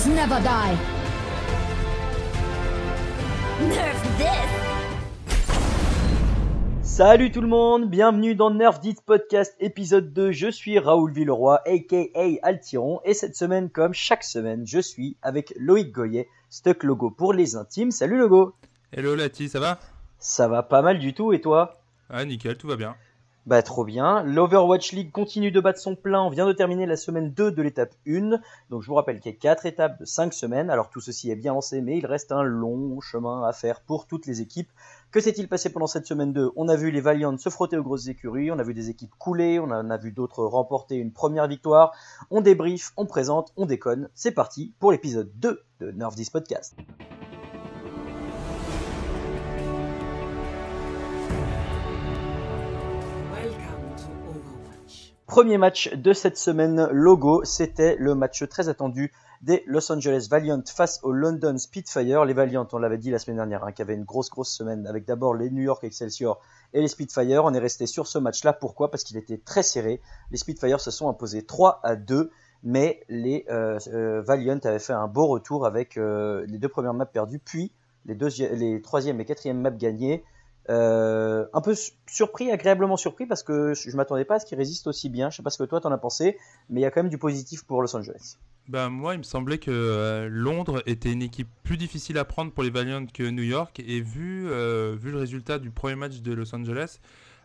Heroes never die. Nerf this! Salut tout le monde, bienvenue dans Nerf Dit Podcast épisode 2. Je suis Raoul Villeroy, aka Altiron, et cette semaine, comme chaque semaine, je suis avec Loïc Goyet, Stuck Logo pour les intimes. Salut Logo Hello Lati, ça va? Ça va pas mal du tout, et toi? Ah nickel, tout va bien. Bah trop bien. L'Overwatch League continue de battre son plein. On vient de terminer la semaine 2 de l'étape 1. Donc je vous rappelle qu'il y a 4 étapes de 5 semaines. Alors tout ceci est bien lancé, mais il reste un long chemin à faire pour toutes les équipes. Que s'est-il passé pendant cette semaine 2 On a vu les Valiants se frotter aux grosses écuries, on a vu des équipes couler, on en a vu d'autres remporter une première victoire. On débrief, on présente, on déconne. C'est parti pour l'épisode 2 de Nerf 10 Podcast. Premier match de cette semaine, logo, c'était le match très attendu des Los Angeles Valiant face aux London Spitfire. Les Valiant, on l'avait dit la semaine dernière, hein, qui avait une grosse grosse semaine avec d'abord les New York Excelsior et les Spitfire. On est resté sur ce match-là. Pourquoi? Parce qu'il était très serré. Les Spitfire se sont imposés 3 à 2. Mais les euh, euh, Valiant avaient fait un beau retour avec euh, les deux premières maps perdues, puis les, les troisième et quatrième maps gagnées. Euh, un peu su- surpris, agréablement surpris, parce que je m'attendais pas à ce qu'ils résistent aussi bien. Je sais pas ce que toi t'en as pensé, mais il y a quand même du positif pour Los Angeles. Bah moi il me semblait que euh, Londres était une équipe plus difficile à prendre pour les Valiants que New York et vu, euh, vu le résultat du premier match de Los Angeles,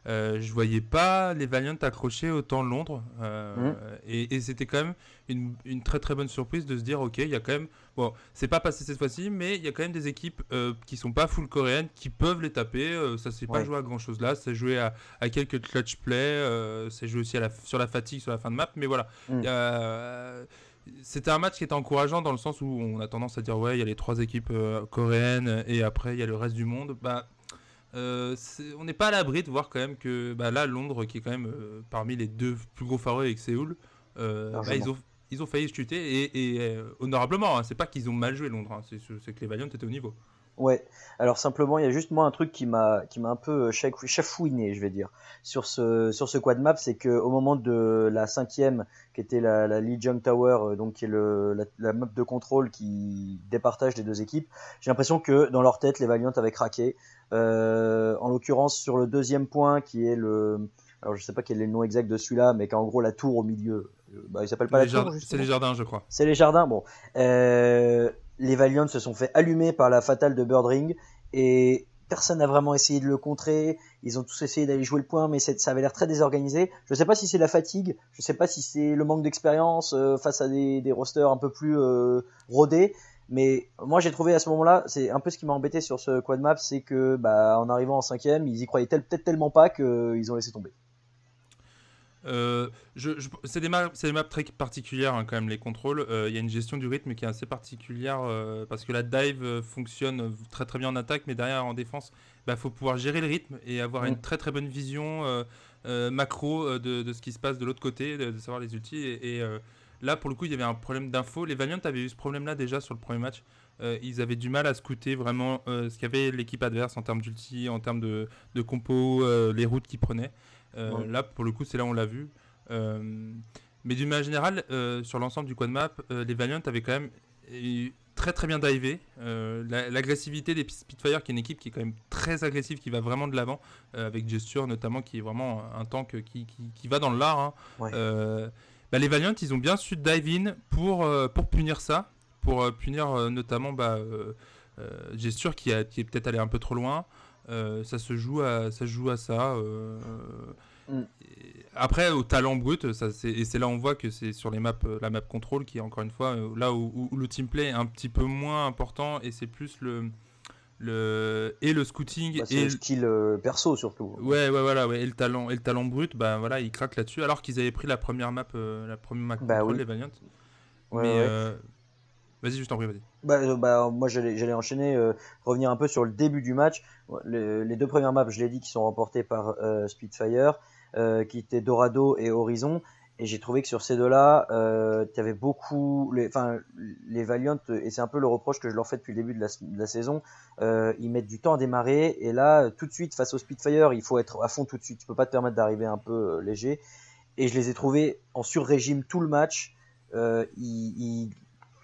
euh, je voyais pas les Valiants accrocher autant Londres euh, Mhm. et, et c'était quand même une, une très très bonne surprise de se dire ok il y a quand même bon c'est pas passé cette fois-ci mais il y a quand même des équipes euh, qui sont pas full coréennes qui peuvent les taper euh, ça s'est pas joué à grand chose là c'est joué à, à quelques clutch play euh, c'est joué aussi à la, sur la fatigue sur la fin de map mais voilà. A- c'était un match qui était encourageant dans le sens où on a tendance à dire ouais il y a les trois équipes euh, coréennes et après il y a le reste du monde bah euh, on n'est pas à l'abri de voir quand même que bah, là Londres qui est quand même euh, parmi les deux plus gros favoris avec Séoul euh, bah, ils ont ils ont failli chuter et, et, honorablement hein. c'est pas qu'ils ont mal joué Londres hein. c'est c'est que les Valiants étaient au niveau Ouais. Alors simplement, il y a juste moi un truc qui m'a qui m'a un peu euh, chafou- chafouiné, je vais dire, sur ce sur ce quad map, c'est que au moment de la cinquième, qui était la, la Lee Jung Tower, euh, donc qui est le la, la map de contrôle qui départage les deux équipes, j'ai l'impression que dans leur tête, les Valiant avaient craqué. Euh, en l'occurrence, sur le deuxième point, qui est le alors je sais pas quel est le nom exact de celui-là, mais qui est en gros la tour au milieu. Bah, il s'appelle pas Les la tour. c'est les jardins je crois c'est les jardins. Bon, Euh, les Valiants se sont fait allumer par la fatale de Birdring et personne n'a vraiment essayé de le contrer. Ils ont tous essayé d'aller jouer le point, mais ça avait l'air très désorganisé. Je sais pas si c'est la fatigue, je sais pas si c'est le manque d'expérience euh, face à des, des rosters un peu plus euh, rodés. Mais moi j'ai trouvé à ce moment-là, c'est un peu ce qui m'a embêté sur ce quad map, c'est que bah, en arrivant en cinquième, ils y croyaient peut-être tellement pas qu'ils ont laissé tomber. Euh, je, je- c'est des, maps, c'est des maps très particulières hein, quand même les contrôles. Euh, Il y a une gestion du rythme qui est assez particulière euh, parce que la dive euh, fonctionne euh, très très bien en attaque, mais derrière en défense, il faut pouvoir gérer le rythme et avoir une très très bonne vision euh, euh, macro euh, de, de ce qui se passe de l'autre côté, de, de savoir les ultis. Et, et, euh, là pour le coup, il y avait un problème d'info. Les Valiant avaient eu ce problème-là déjà sur le premier match. Euh, ils avaient du mal à scouter vraiment euh, ce qu'avait l'équipe adverse en termes d'ulti, en termes de, de compo, euh, les routes qu'ils prenaient. Euh, Ouais. Là, pour le coup, c'est là où on l'a vu. Euh, mais d'une manière générale, euh, sur l'ensemble du quad map, les Valiant avaient quand même très très bien divé. Euh, la- L'agressivité des Spitfire, qui est une équipe qui est quand même très agressive, qui va vraiment de l'avant, euh, avec Gesture notamment, qui est vraiment un tank qui, qui, qui va dans le lard. hein. Ouais. Euh, bah, les Valiant, ils ont bien su dive in pour, pour punir ça, pour punir notamment bah, Gesture qui, a- qui est peut-être allé un peu trop loin. Euh, ça se joue à ça se joue à ça. euh, Mm. après au talent brut, ça et c'est là on voit que c'est sur les maps euh, la map contrôle qui est encore une fois là où, où- le team play est un petit peu moins important et c'est plus le le et le scouting Bah, et le style euh, perso surtout. Ouais, ouais, voilà, ouais. Et le talent, et le talent brut, bah voilà, ils craquent là-dessus. Alors qu'ils avaient pris la première map, la première map Bah control, oui. les Valiant. Ouais, Mais ouais. Euh, vas-y, je t'en prie, vas-y. Bah, euh, bah, moi j'allais enchaîner, euh, revenir un peu sur le début du match. Le- les deux premières maps, je l'ai dit, qui sont remportées par euh, Spitfire, euh, qui étaient Dorado et Horizon. Et j'ai trouvé que sur ces deux-là, euh, tu avais beaucoup, les, enfin, les Valiant, et c'est un peu le reproche que je leur fais depuis le début de la, saison, euh, ils mettent du temps à démarrer, et là, tout de suite, face au Spitfire, il faut être à fond tout de suite, tu peux pas te permettre d'arriver un peu euh, léger. Et je les ai trouvés en sur-régime tout le match. Euh, ils-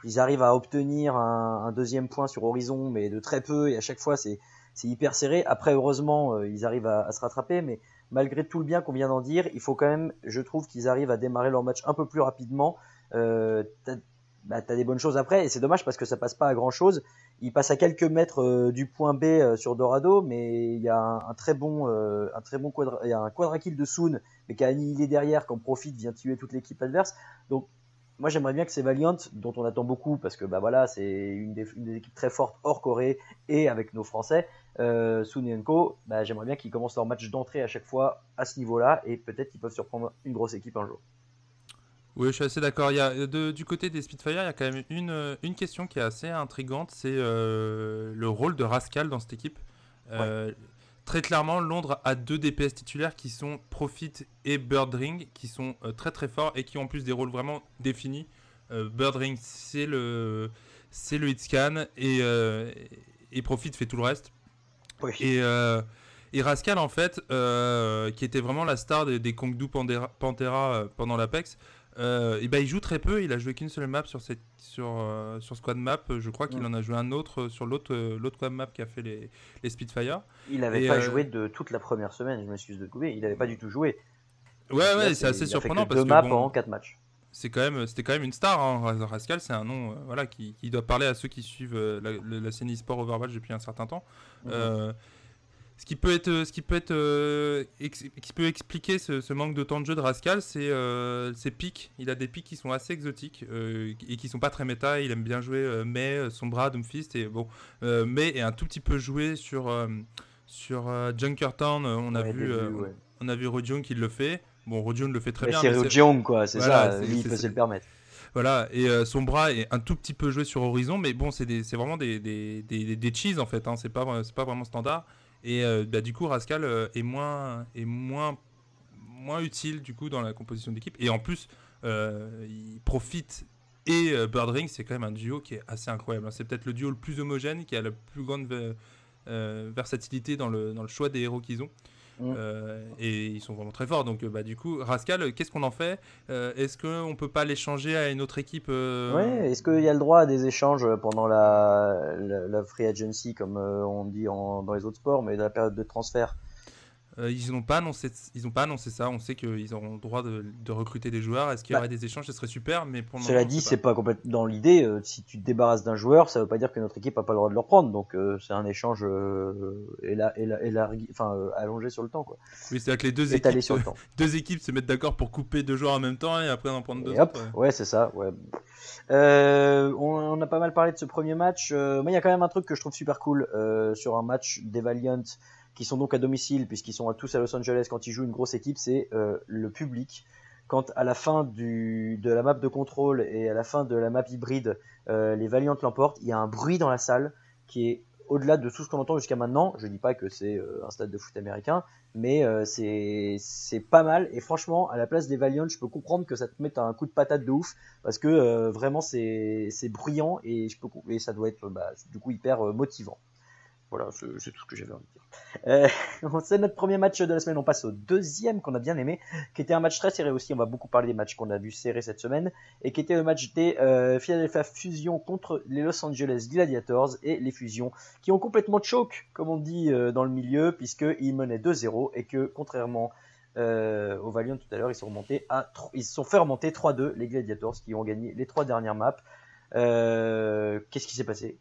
ils arrivent à obtenir un, deuxième point sur Horizon, mais de très peu, et à chaque fois c'est hyper serré. Après, heureusement, euh, ils arrivent à, se rattraper, mais malgré tout le bien qu'on vient d'en dire, il faut quand même, je trouve qu'ils arrivent à démarrer leur match un peu plus rapidement. Euh, t'as bah, as des bonnes choses après, et c'est dommage parce que ça passe pas à grand chose. Ils passent à quelques mètres euh, du point B sur Dorado, mais il y a un, très bon, un quadra, kill de Soon, mais qui a annihilé derrière, qui en profite, vient tuer toute l'équipe adverse. Donc moi j'aimerais bien que ces Valiant, dont on attend beaucoup, parce que bah voilà, c'est une des, une des équipes très fortes hors Corée et avec nos Français, euh, Sun et Enko, bah, j'aimerais bien qu'ils commencent leur match d'entrée à chaque fois à ce niveau-là, et peut-être qu'ils peuvent surprendre une grosse équipe un jour. Oui, je suis assez d'accord. Il y a, de, du côté des Spitfire, il y a quand même une, une question qui est assez intrigante, c'est euh, le rôle de Rascal dans cette équipe. Euh. Très clairement, Londres a deux DPS titulaires qui sont Profit et Birdring, qui sont euh, très très forts et qui ont en plus des rôles vraiment définis. Euh, Birdring, c'est le, c'est le hitscan et, euh, et Profit fait tout le reste. Oui. Et, et Rascal, en fait, qui était vraiment la star des, des Kongdu Pantera, Pantera pendant l'Apex, euh, et ben il joue très peu, il a joué qu'une seule map sur, cette, sur, euh, sur Squad Map, je crois qu'il en a joué un autre sur l'autre euh, l'autre Squad Map qui a fait les, les Spitfire. Il n'avait pas euh, joué de toute la première semaine, je m'excuse de couper, il n'avait pas du tout joué. Ouais, Là, ouais, c'est assez surprenant parce deux que maps bon, en 4 matchs. c'est quand même c'était quand même une star hein. Ras- Rascal c'est un nom euh, voilà qui, qui doit parler à ceux qui suivent euh, la, la, la scène e-sport Overwatch depuis un certain temps Mhm. Euh, ce qui peut être ce qui peut être euh, ex- qui peut expliquer ce, ce manque de temps de jeu de Rascal c'est euh, ses pics il a des pics qui sont assez exotiques euh, et qui sont pas très méta il aime bien jouer euh, May euh, Sombra Doomfist et bon euh, May est un tout petit peu joué sur euh, sur euh, Junkertown euh, on a Ouais, vu euh, ouais. on a vu Rodion qui le fait bon Rodion le fait très Mais bien c'est mais c'est- Ryujeong, quoi, c'est Voilà, ça, lui il peut se le permettre. Voilà, et euh, son bras est un tout petit peu joué sur Horizon, mais bon, c'est vraiment des, des, des, des- cheese en fait, hein, c'est pas, c'est pas vraiment standard. Et euh, bah, du coup, Rascal euh, est, moins, est moins, moins utile du coup dans la composition d'équipe. Et en plus, euh, il profite. Et Birdring, c'est quand même un duo qui est assez incroyable. hein. C'est peut-être le duo le plus homogène, qui a la plus grande ve- versatilité dans le, dans le choix des héros qu'ils ont. Mm. Euh, et ils sont vraiment très forts. Donc, euh, bah, du coup, Rascal, qu'est-ce qu'on en fait? Euh, Est-ce qu'on peut pas l'échanger à une autre équipe euh, Ouais, est-ce qu'il y a le droit à des échanges pendant la, la, la free agency, comme on dit en, dans les autres sports, mais dans la période de transfert? Euh, ils n'ont pas annoncé, ils ont pas annoncé ça. On sait qu'ils auront le droit de, de recruter des joueurs. Est-ce qu'il y Bah, aurait des échanges Ce serait super, mais pour le Cela moment, dit, c'est pas complètement dans l'idée. euh, si tu te débarrasses d'un joueur, ça veut pas dire que notre équipe a pas le droit de le reprendre. Donc euh, c'est un échange éla- élargi, enfin euh, allongé sur le temps, quoi. Oui, c'est-à-dire que les deux équipes, sur le temps. deux équipes se mettent d'accord pour couper deux joueurs en même temps et après en prendre deux Et hop, autres. ouais, c'est ça. Ouais. On, on a pas mal parlé de ce premier match. Moi, il y a quand même un truc que je trouve super cool sur un match des Valiant qui sont donc à domicile puisqu'ils sont tous à Los Angeles quand ils jouent une grosse équipe, c'est euh, le public. Quand à la fin de la map de contrôle et à la fin de la map hybride, euh, les Valiant l'emportent, il y a un bruit dans la salle qui est au-delà de tout ce qu'on entend jusqu'à maintenant. Je dis pas que c'est euh, un stade de foot américain, mais c'est pas mal. Et franchement, à la place des Valiant, je peux comprendre que ça te mette un coup de patate de ouf parce que vraiment c'est bruyant et ça doit être bah, du coup hyper motivant. Voilà, c'est tout ce que j'avais envie de dire. Euh, c'est notre premier match de la semaine. On passe au deuxième qu'on a bien aimé, qui était un match très serré aussi. On va beaucoup parler des matchs qu'on a vu serrés cette semaine, et qui était le match des euh, Philadelphia Fusion contre les Los Angeles Gladiators et les Fusions, qui ont complètement choke, comme on dit euh, dans le milieu, puisqu'ils menaient 2-0 et que contrairement euh, au Valiant tout à l'heure, ils ils se sont fait remonter 3-2 les Gladiators qui ont gagné les trois dernières maps. Euh, Qu'est-ce qui s'est passé?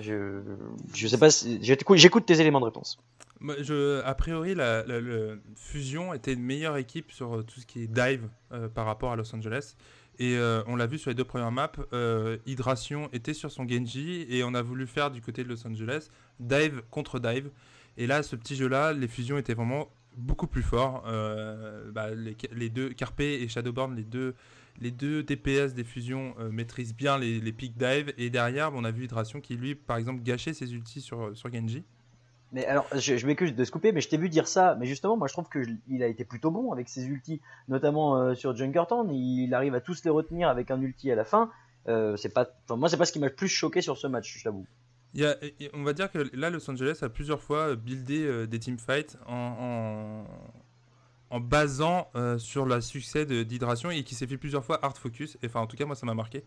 Je, je sais pas si, j'écoute tes éléments de réponse. A priori, la, Fusion était une meilleure équipe sur euh, tout ce qui est dive euh, par rapport à Los Angeles. Et euh, on l'a vu sur les deux premières maps, Hydration était sur son Genji et on a voulu faire du côté de Los Angeles dive contre dive. Et là, ce petit jeu-là, les fusions étaient vraiment beaucoup plus forts. Bah, les deux, Carpe et Shadowborn, les deux, les deux DPS des fusions euh, maîtrisent bien les, les pick dive. Et derrière, on a vu Hydration qui, lui, par exemple, gâchait ses ultis sur, sur Genji. Mais alors, je, je m'excuse de se couper, mais je t'ai vu dire ça. Mais justement, moi, je trouve que je- il a été plutôt bon avec ses ultis, notamment euh, sur Junkertown. Il arrive à tous les retenir avec un ulti à la fin. Euh, c'est pas, moi, c'est pas ce qui m'a le plus choqué sur ce match, je t'avoue. On va dire que là, Los Angeles a plusieurs fois buildé euh, des teamfights en, en, en basant euh, sur le succès d'Hydration et qui s'est fait plusieurs fois hard focus. Enfin, en tout cas, moi, ça m'a marqué.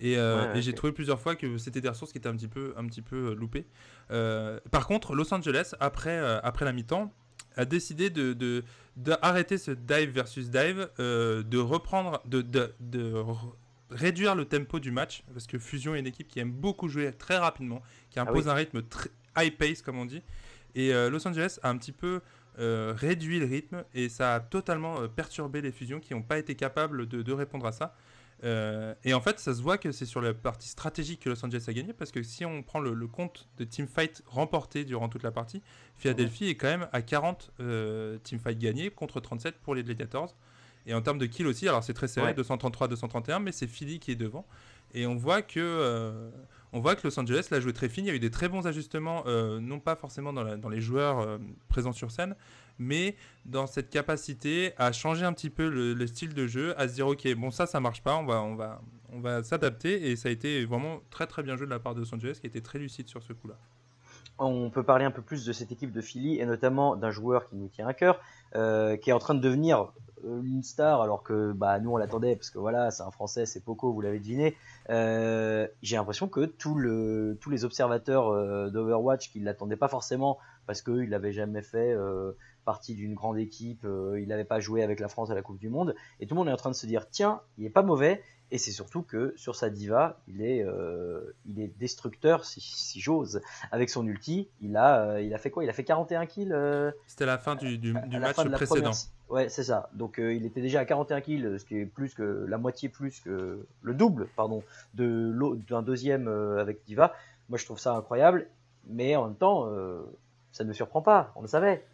Et, euh, Ouais, j'ai trouvé plusieurs fois que c'était des ressources qui étaient un petit peu, un petit peu euh, loupées. Euh, par contre, Los Angeles, après, après la mi-temps, a décidé de, de- d'arrêter ce dive versus dive, de reprendre, de, de- de réduire le tempo du match, parce que Fusion est une équipe qui aime beaucoup jouer très rapidement, qui impose oui. un rythme très high pace, comme on dit. Et Los Angeles a un petit peu euh, réduit le rythme et ça a totalement euh, perturbé les fusions qui n'ont pas été capables de, de répondre à ça. Euh, et en fait, ça se voit que c'est sur la partie stratégique que Los Angeles a gagné parce que si on prend le, le compte de teamfight remporté durant toute la partie, Philadelphie est quand même à 40 euh, teamfights gagnés contre 37 pour les Gladiators. Et en termes de kills aussi, alors c'est très serré, Ouais. 233-231, mais c'est Philly qui est devant. Et on voit que, on voit que Los Angeles l'a joué très fine. Il y a eu des très bons ajustements, euh, non pas forcément dans, les joueurs euh, présents sur scène, mais dans cette capacité à changer un petit peu le, le style de jeu, à se dire ok, bon ça, ça marche pas, on va, s'adapter. Et ça a été vraiment très très bien joué de la part de Los Angeles, qui était très lucide sur ce coup-là. On peut parler un peu plus de cette équipe de Philly et notamment d'un joueur qui nous tient à cœur, euh, qui est en train de devenir une star alors que bah, nous on l'attendait parce que voilà c'est un français c'est Poco vous l'avez deviné. Euh, j'ai l'impression que tous les observateurs euh, d'Overwatch qui l'attendaient pas forcément parce qu'il n'avait jamais fait euh, partie d'une grande équipe il n'avait pas joué avec la France à la Coupe du Monde et tout le monde est en train de se dire tiens il est pas mauvais et c'est surtout que sur sa diva il est, euh, il est destructeur si, si j'ose avec son ulti, il a, euh, il a fait quoi? Il a fait 41 kills euh, C'était la fin du, du- du match fin précédent. première- Ouais, c'est ça. Donc il était déjà à 41 kills, ce qui est plus que la moitié plus que le double, pardon, de d'un deuxième avec Diva. Moi, je trouve ça incroyable, mais en même temps, ça ne me surprend pas. On le savait.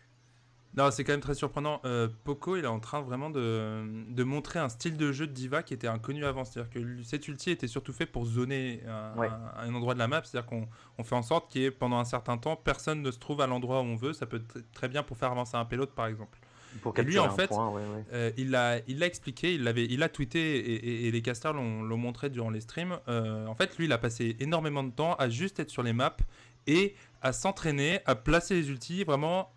Non, c'est quand même très surprenant. Euh, Poco, il est en train vraiment de, de montrer un style de jeu de Diva qui était inconnu avant. C'est-à-dire que cet ulti était surtout fait pour zoner un, Ouais. un- un endroit de la map. C'est-à-dire qu'on on fait en sorte qu'il y ait pendant un certain temps, personne ne se trouve à l'endroit où on veut. Ça peut être très bien pour faire avancer un payload, par exemple. Pour Et lui, en fait, point, ouais, ouais. Euh, il l'a il l'a expliqué, il, l'avait, il a tweeté et, et- et les casters l'ont, l'ont montré durant les streams. Euh, en fait, lui, il a passé énormément de temps à juste être sur les maps et à s'entraîner, à placer les ultis vraiment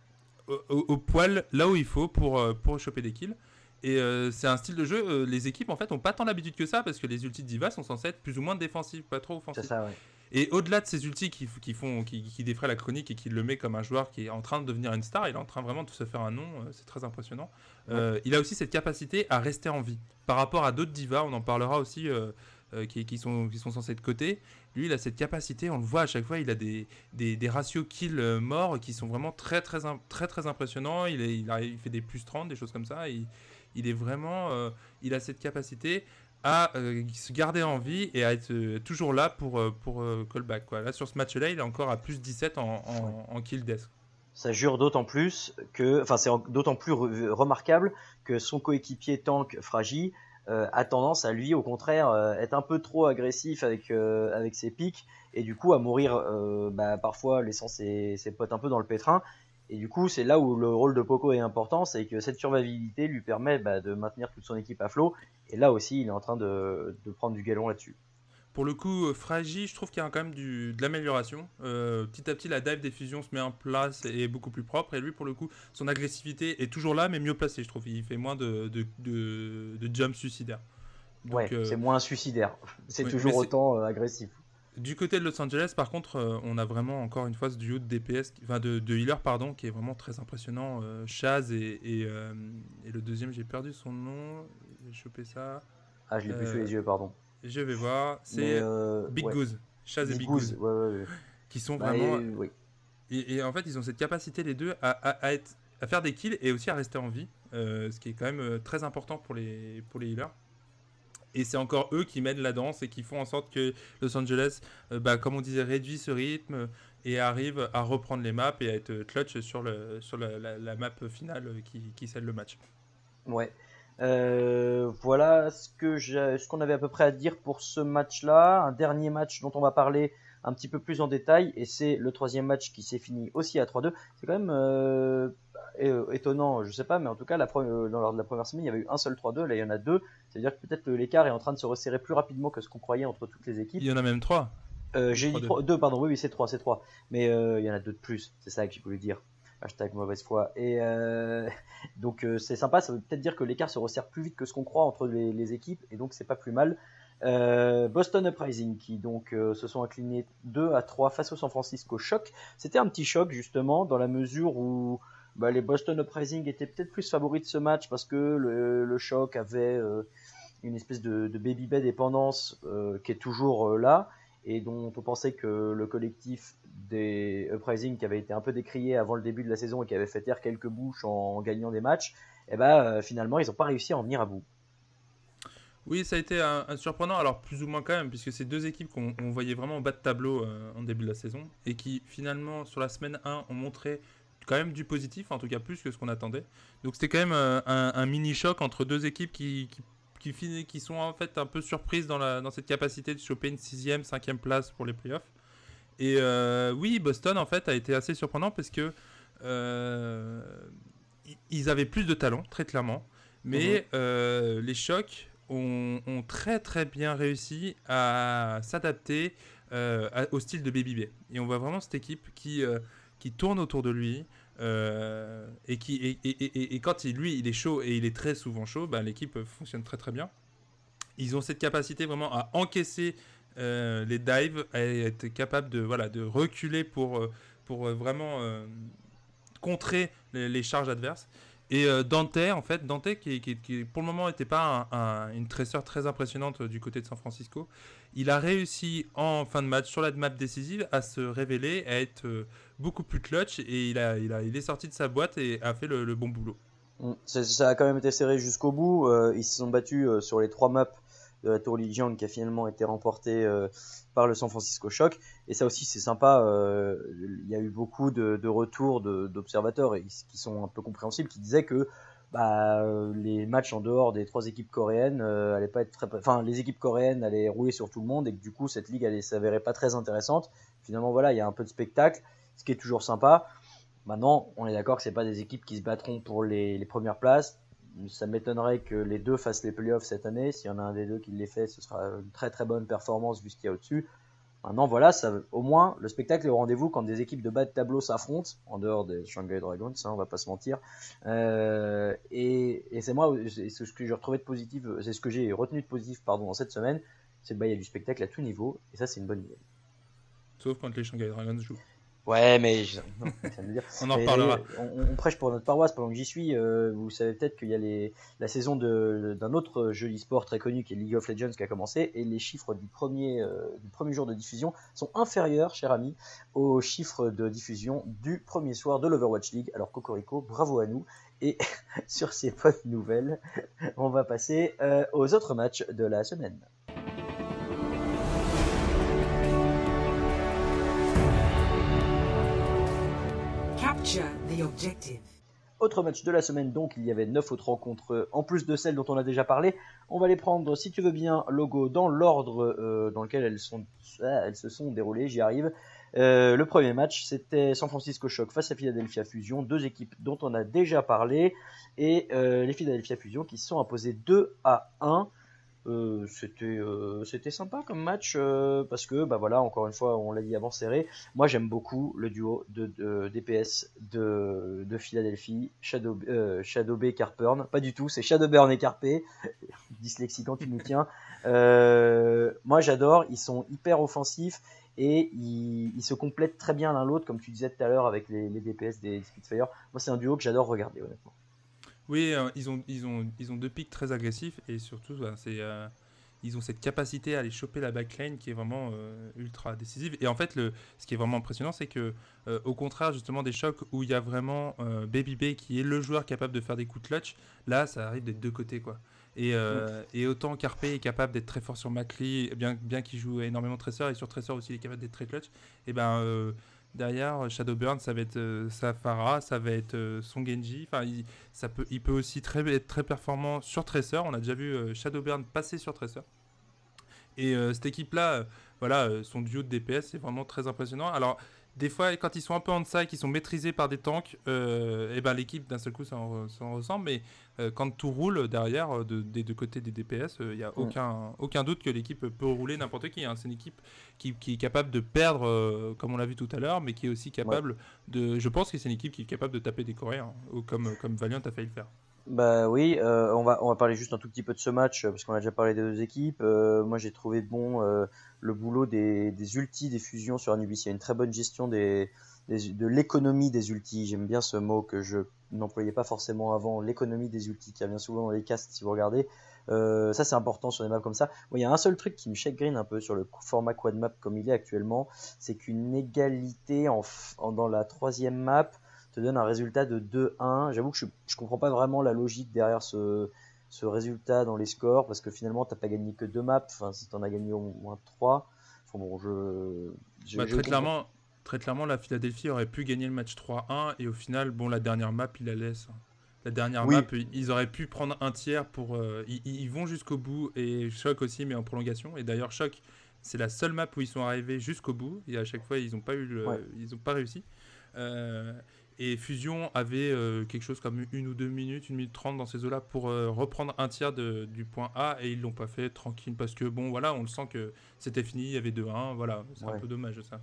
au, poil là où il faut pour, euh, pour choper des kills. Et euh, c'est un style de jeu, euh, les équipes en fait ont pas tant l'habitude que ça parce que les ultis de Diva sont censés être plus ou moins défensifs, pas trop C'est offensifs. ça, ouais. Et au-delà de ces ultis qui, qui font, qui, qui défraient la chronique et qui le met comme un joueur qui est en train de devenir une star, il est en train vraiment de se faire un nom, euh, c'est très impressionnant. Il a aussi cette capacité à rester en vie. Par rapport à d'autres divas, on en parlera aussi, qui, qui sont, qui sont censés être cotés. Lui, il a cette capacité, on le voit à chaque fois, il a des, des, des ratios kill euh, morts qui sont vraiment très très, très, très impressionnants. Il, est, il, arrive- il fait des plus 30, des choses comme ça. Il, il est vraiment, euh, il a cette capacité à euh, se garder en vie et à être euh, toujours là pour, pour callback. Quoi. Là, sur ce match-là, il est encore à plus 17 en, en, en kill death. Ça jure d'autant plus que, enfin, c'est d'autant plus re- remarquable que son coéquipier tank Fragi euh, a tendance à lui, au contraire, euh, être un peu trop agressif avec euh, avec ses pics et du coup à mourir euh, bah, parfois laissant ses, ses potes un peu dans le pétrin. Et du coup, c'est là où le rôle de Poco est important, c'est que cette survivabilité lui permet bah, de maintenir toute son équipe à flot. Et là aussi, il est en train de, de prendre du galon là-dessus. Pour le coup, euh, Fragi, je trouve qu'il y a quand même du, de l'amélioration. Euh, petit à petit, la dive des fusions se met en place et est beaucoup plus propre. Et lui, pour le coup, son agressivité est toujours là, mais mieux placée, je trouve. Il fait moins de, de, de, de jump suicidaires. Donc, ouais, euh, c'est moins suicidaire. C'est oui, toujours autant agressif. Du côté de Los Angeles, par contre, euh, on a vraiment encore une fois ce duo de DPS, enfin de, de healer, pardon, qui est vraiment très impressionnant. Euh, Chaz et, et, euh, et le deuxième, j'ai perdu son nom. J'ai chopé ça. Ah, je l'ai plus sous les yeux, pardon. Je vais voir. C'est euh, Big ouais. Goose. Chaz et Big Goose, Goose. ouais, ouais, ouais. Qui sont Bah, vraiment. et- oui. Et, et en fait, ils ont cette capacité, les deux, à, à- à être, à faire des kills et aussi à rester en vie. euh, ce qui est quand même euh, très important pour les, pour les healers. Et c'est encore eux qui mènent la danse et qui font en sorte que Los Angeles, euh, bah, comme on disait, réduit ce rythme et arrive à reprendre les maps et à être clutch sur, le, sur la, la- la map finale qui, qui scelle le match. Ouais. Euh, voilà ce que j'ai- ce qu'on avait à peu près à dire pour ce match-là. Un dernier match dont on va parler un petit peu plus en détail, et c'est le troisième match qui s'est fini aussi à 3-2. C'est quand même euh, é- étonnant, je sais pas, mais en tout cas, la euh, lors de la première semaine, il y avait eu un seul 3-2, là il y en a deux. C'est-à-dire que peut-être l'écart est en train de se resserrer plus rapidement que ce qu'on croyait entre toutes les équipes. Il y en a même trois. Euh, j'ai dit 3-2. 3, 2, pardon, oui, oui, c'est 3, c'est 3. Mais euh, il y en a deux de plus, c'est ça que j'ai voulu dire. Hashtag mauvaise foi. Et euh, donc euh, c'est sympa, ça veut peut-être dire que l'écart se resserre plus vite que ce qu'on croit entre les, équipes, et donc c'est pas plus mal. Euh, Boston Uprising qui donc se sont inclinés 2 à 3 face au San Francisco Shock. C'était un petit choc justement dans la mesure où bah, les Boston Uprising étaient peut-être plus favoris de ce match parce que le, le Shock avait une espèce de, de baby bed dépendance qui est toujours là et dont on pensait que le collectif des Uprising qui avait été un peu décrié avant le début de la saison et qui avait fait taire quelques bouches en, gagnant des matchs, eh ben euh, finalement ils n'ont pas réussi à en venir à bout. Oui, ça a été un, surprenant, alors plus ou moins quand même, puisque c'est deux équipes qu'on voyait vraiment en bas de tableau euh, en début de la saison, et qui finalement sur la semaine 1 ont montré quand même du positif, en tout cas plus que ce qu'on attendait. Donc c'était quand même euh, un, un, mini choc entre deux équipes qui, qui, qui, qui, sont en fait un peu surprises dans, la, dans cette capacité de choper une sixième, cinquième place pour les playoffs. Et euh, oui, Boston en fait a été assez surprenant parce que euh, ils avaient plus de talent, très clairement, mais mmh. les chocs ont, ont, très très bien réussi à s'adapter euh, au style de Baby B. Et on voit vraiment cette équipe qui, euh, qui tourne autour de lui. Euh, et, qui, et, et, et, quand lui il est chaud et il est très souvent chaud, bah, l'équipe fonctionne très très bien. Ils ont cette capacité vraiment à encaisser euh, les dives, à être capable de, voilà, de reculer pour, pour vraiment contrer les, charges adverses. Et euh, Dante, en fait, Dante qui, qui, pour le moment n'était pas un, une tresseur très impressionnante du côté de San Francisco, il a réussi en fin de match sur la map décisive à se révéler, à être euh, beaucoup plus clutch et il, a, il, a, il est sorti de sa boîte et a fait le, bon boulot. Ça a quand même été serré jusqu'au bout. Euh, ils se sont battus euh, sur les trois maps de la Tour Lijiang qui a finalement été remporté euh, par le San Francisco Shock. Et ça aussi, c'est sympa. Il y a eu beaucoup de, de retours d'observateurs qui sont un peu compréhensibles, qui disaient que bah, les matchs en dehors des trois équipes coréennes euh, allaient pas être très, enfin les équipes coréennes allaient rouler sur tout le monde et que du coup cette ligue allait s'avérer pas très intéressante. Finalement voilà, il y a un peu de spectacle, ce qui est toujours sympa. Maintenant, on est d'accord que c'est pas des équipes qui se battront pour les, les premières places ça m'étonnerait que les deux fassent les playoffs cette année. S'il y en a un des deux qui les fait, ce sera une très très bonne performance vu ce qu'il y a au-dessus. Maintenant, voilà, au moins, le spectacle est au rendez-vous quand des équipes de bas de tableau s'affrontent, en dehors des Shanghai Dragons, hein, on va pas se mentir. Euh, et, c'est moi, c'est ce que j'ai retrouvé de positif, c'est ce que j'ai retenu de positif, pardon, dans cette semaine, c'est que bah, y a du spectacle à tout niveau, et ça, c'est une bonne idée. Sauf quand les Shanghai Dragons jouent. Ouais, mais je... non, on en reparlera. On, on, prêche pour notre paroisse pendant que j'y suis. Euh, vous savez peut-être qu'il y a les, la saison d'un autre jeu e-sport très connu qui est League of Legends qui a commencé et les chiffres du premier, euh, du premier jour de diffusion sont inférieurs, cher ami, aux chiffres de diffusion du premier soir de l'Overwatch League. Alors Cocorico, bravo à nous. Et sur ces bonnes nouvelles, on va passer euh, aux autres matchs de la semaine. Autre match de la semaine donc, il y avait 9 autres rencontres en plus de celles dont on a déjà parlé. On va les prendre, si tu veux bien, logo dans l'ordre euh, dans lequel elles, sont, ah, elles se sont déroulées, j'y arrive. Euh, le premier match, c'était San Francisco Shock face à Philadelphia Fusion, deux équipes dont on a déjà parlé, et euh, les Philadelphia Fusion qui se sont imposés 2 à 1. Euh, c'était euh, c'était sympa comme match euh, parce que bah voilà encore une fois on l'a dit avant serré. Moi j'aime beaucoup le duo de, DPS de, de Philadelphie Shadow Shadow Bay Carpern. Pas du tout c'est Shadowburn et Carpe. Dyslexie quand tu nous tiens moi j'adore ils sont hyper offensifs et ils, ils se complètent très bien l'un l'autre comme tu disais tout à l'heure avec les, les DPS des Spitfire moi c'est un duo que j'adore regarder honnêtement oui, euh, ils, ont, ils, ont, ils ont deux pics très agressifs et surtout, bah, c'est, euh, ils ont cette capacité à aller choper la backline qui est vraiment euh, ultra décisive. Et en fait, le, ce qui est vraiment impressionnant, c'est que, euh, au contraire, justement, des chocs où il y a vraiment euh, Baby Bay qui est le joueur capable de faire des coups de clutch, là, ça arrive des deux côtés. quoi. Et, euh, et autant Carpe est capable d'être très fort sur Macri, bien, bien qu'il joue énormément Tracer, et sur Tracer aussi, il est capable d'être très clutch, et ben derrière Shadowburn ça va être euh, Safara ça va être euh, son Genji. Il, ça peut aussi être très performant sur Tracer. On a déjà vu euh, Shadowburn passer sur Tracer. Et euh, cette équipe-là, euh, voilà, euh, son duo de DPS, c'est vraiment très impressionnant. Alors, des fois, quand ils sont un peu en deçà et qu'ils sont maîtrisés par des tanks, euh, et ben l'équipe d'un seul coup, ça en, ça en ressemble. Mais euh, quand tout roule derrière, euh, de- des deux côtés des DPS, il n'y a aucun, aucun doute que l'équipe peut rouler n'importe qui. hein. C'est une équipe qui, qui est capable de perdre, comme on l'a vu tout à l'heure, mais qui est aussi capable de. Je pense que c'est une équipe qui est capable de taper des Coréens, ou comme, comme Valiant a failli le faire. Bah oui, euh, on va on va parler juste un tout petit peu de ce match euh, parce qu'on a déjà parlé des deux équipes. Euh, moi j'ai trouvé bon le boulot des, des ultis, des fusions sur Anubis. Il y a une très bonne gestion des, de l'économie des ultis. J'aime bien ce mot que je n'employais pas forcément avant, l'économie des ultis qui revient souvent dans les casts si vous regardez. Ça c'est important sur des maps comme ça. Il y a un seul truc qui me chagrine un peu sur le format quad map comme il est actuellement, c'est qu'une égalité en- dans la troisième map te donne un résultat de 2-1. J'avoue que je, comprends pas vraiment la logique derrière ce, ce résultat dans les scores parce que finalement t'as pas gagné que deux maps. Enfin, si t'en as gagné au moins trois. Enfin bon, je. je- Bah, je très, clairement, très clairement, la Philadelphie aurait pu gagner le match 3-1 et au final, bon, la dernière map, ils la laissent. La dernière Oui. map, ils auraient pu prendre un tiers pour. euh, ils, ils vont jusqu'au bout et Choc aussi, mais en prolongation. Et d'ailleurs, Choc, c'est la seule map où ils sont arrivés jusqu'au bout et à chaque fois, ils n'ont pas, eu le- Ouais. ils ont pas réussi. Euh, et Fusion avait euh, quelque chose comme une ou deux minutes, une minute trente dans ces eaux-là pour euh, reprendre un tiers de- du point A et ils l'ont pas fait tranquille parce que bon voilà on le sent que c'était fini, il y avait 2-1, voilà c'est un peu dommage ça.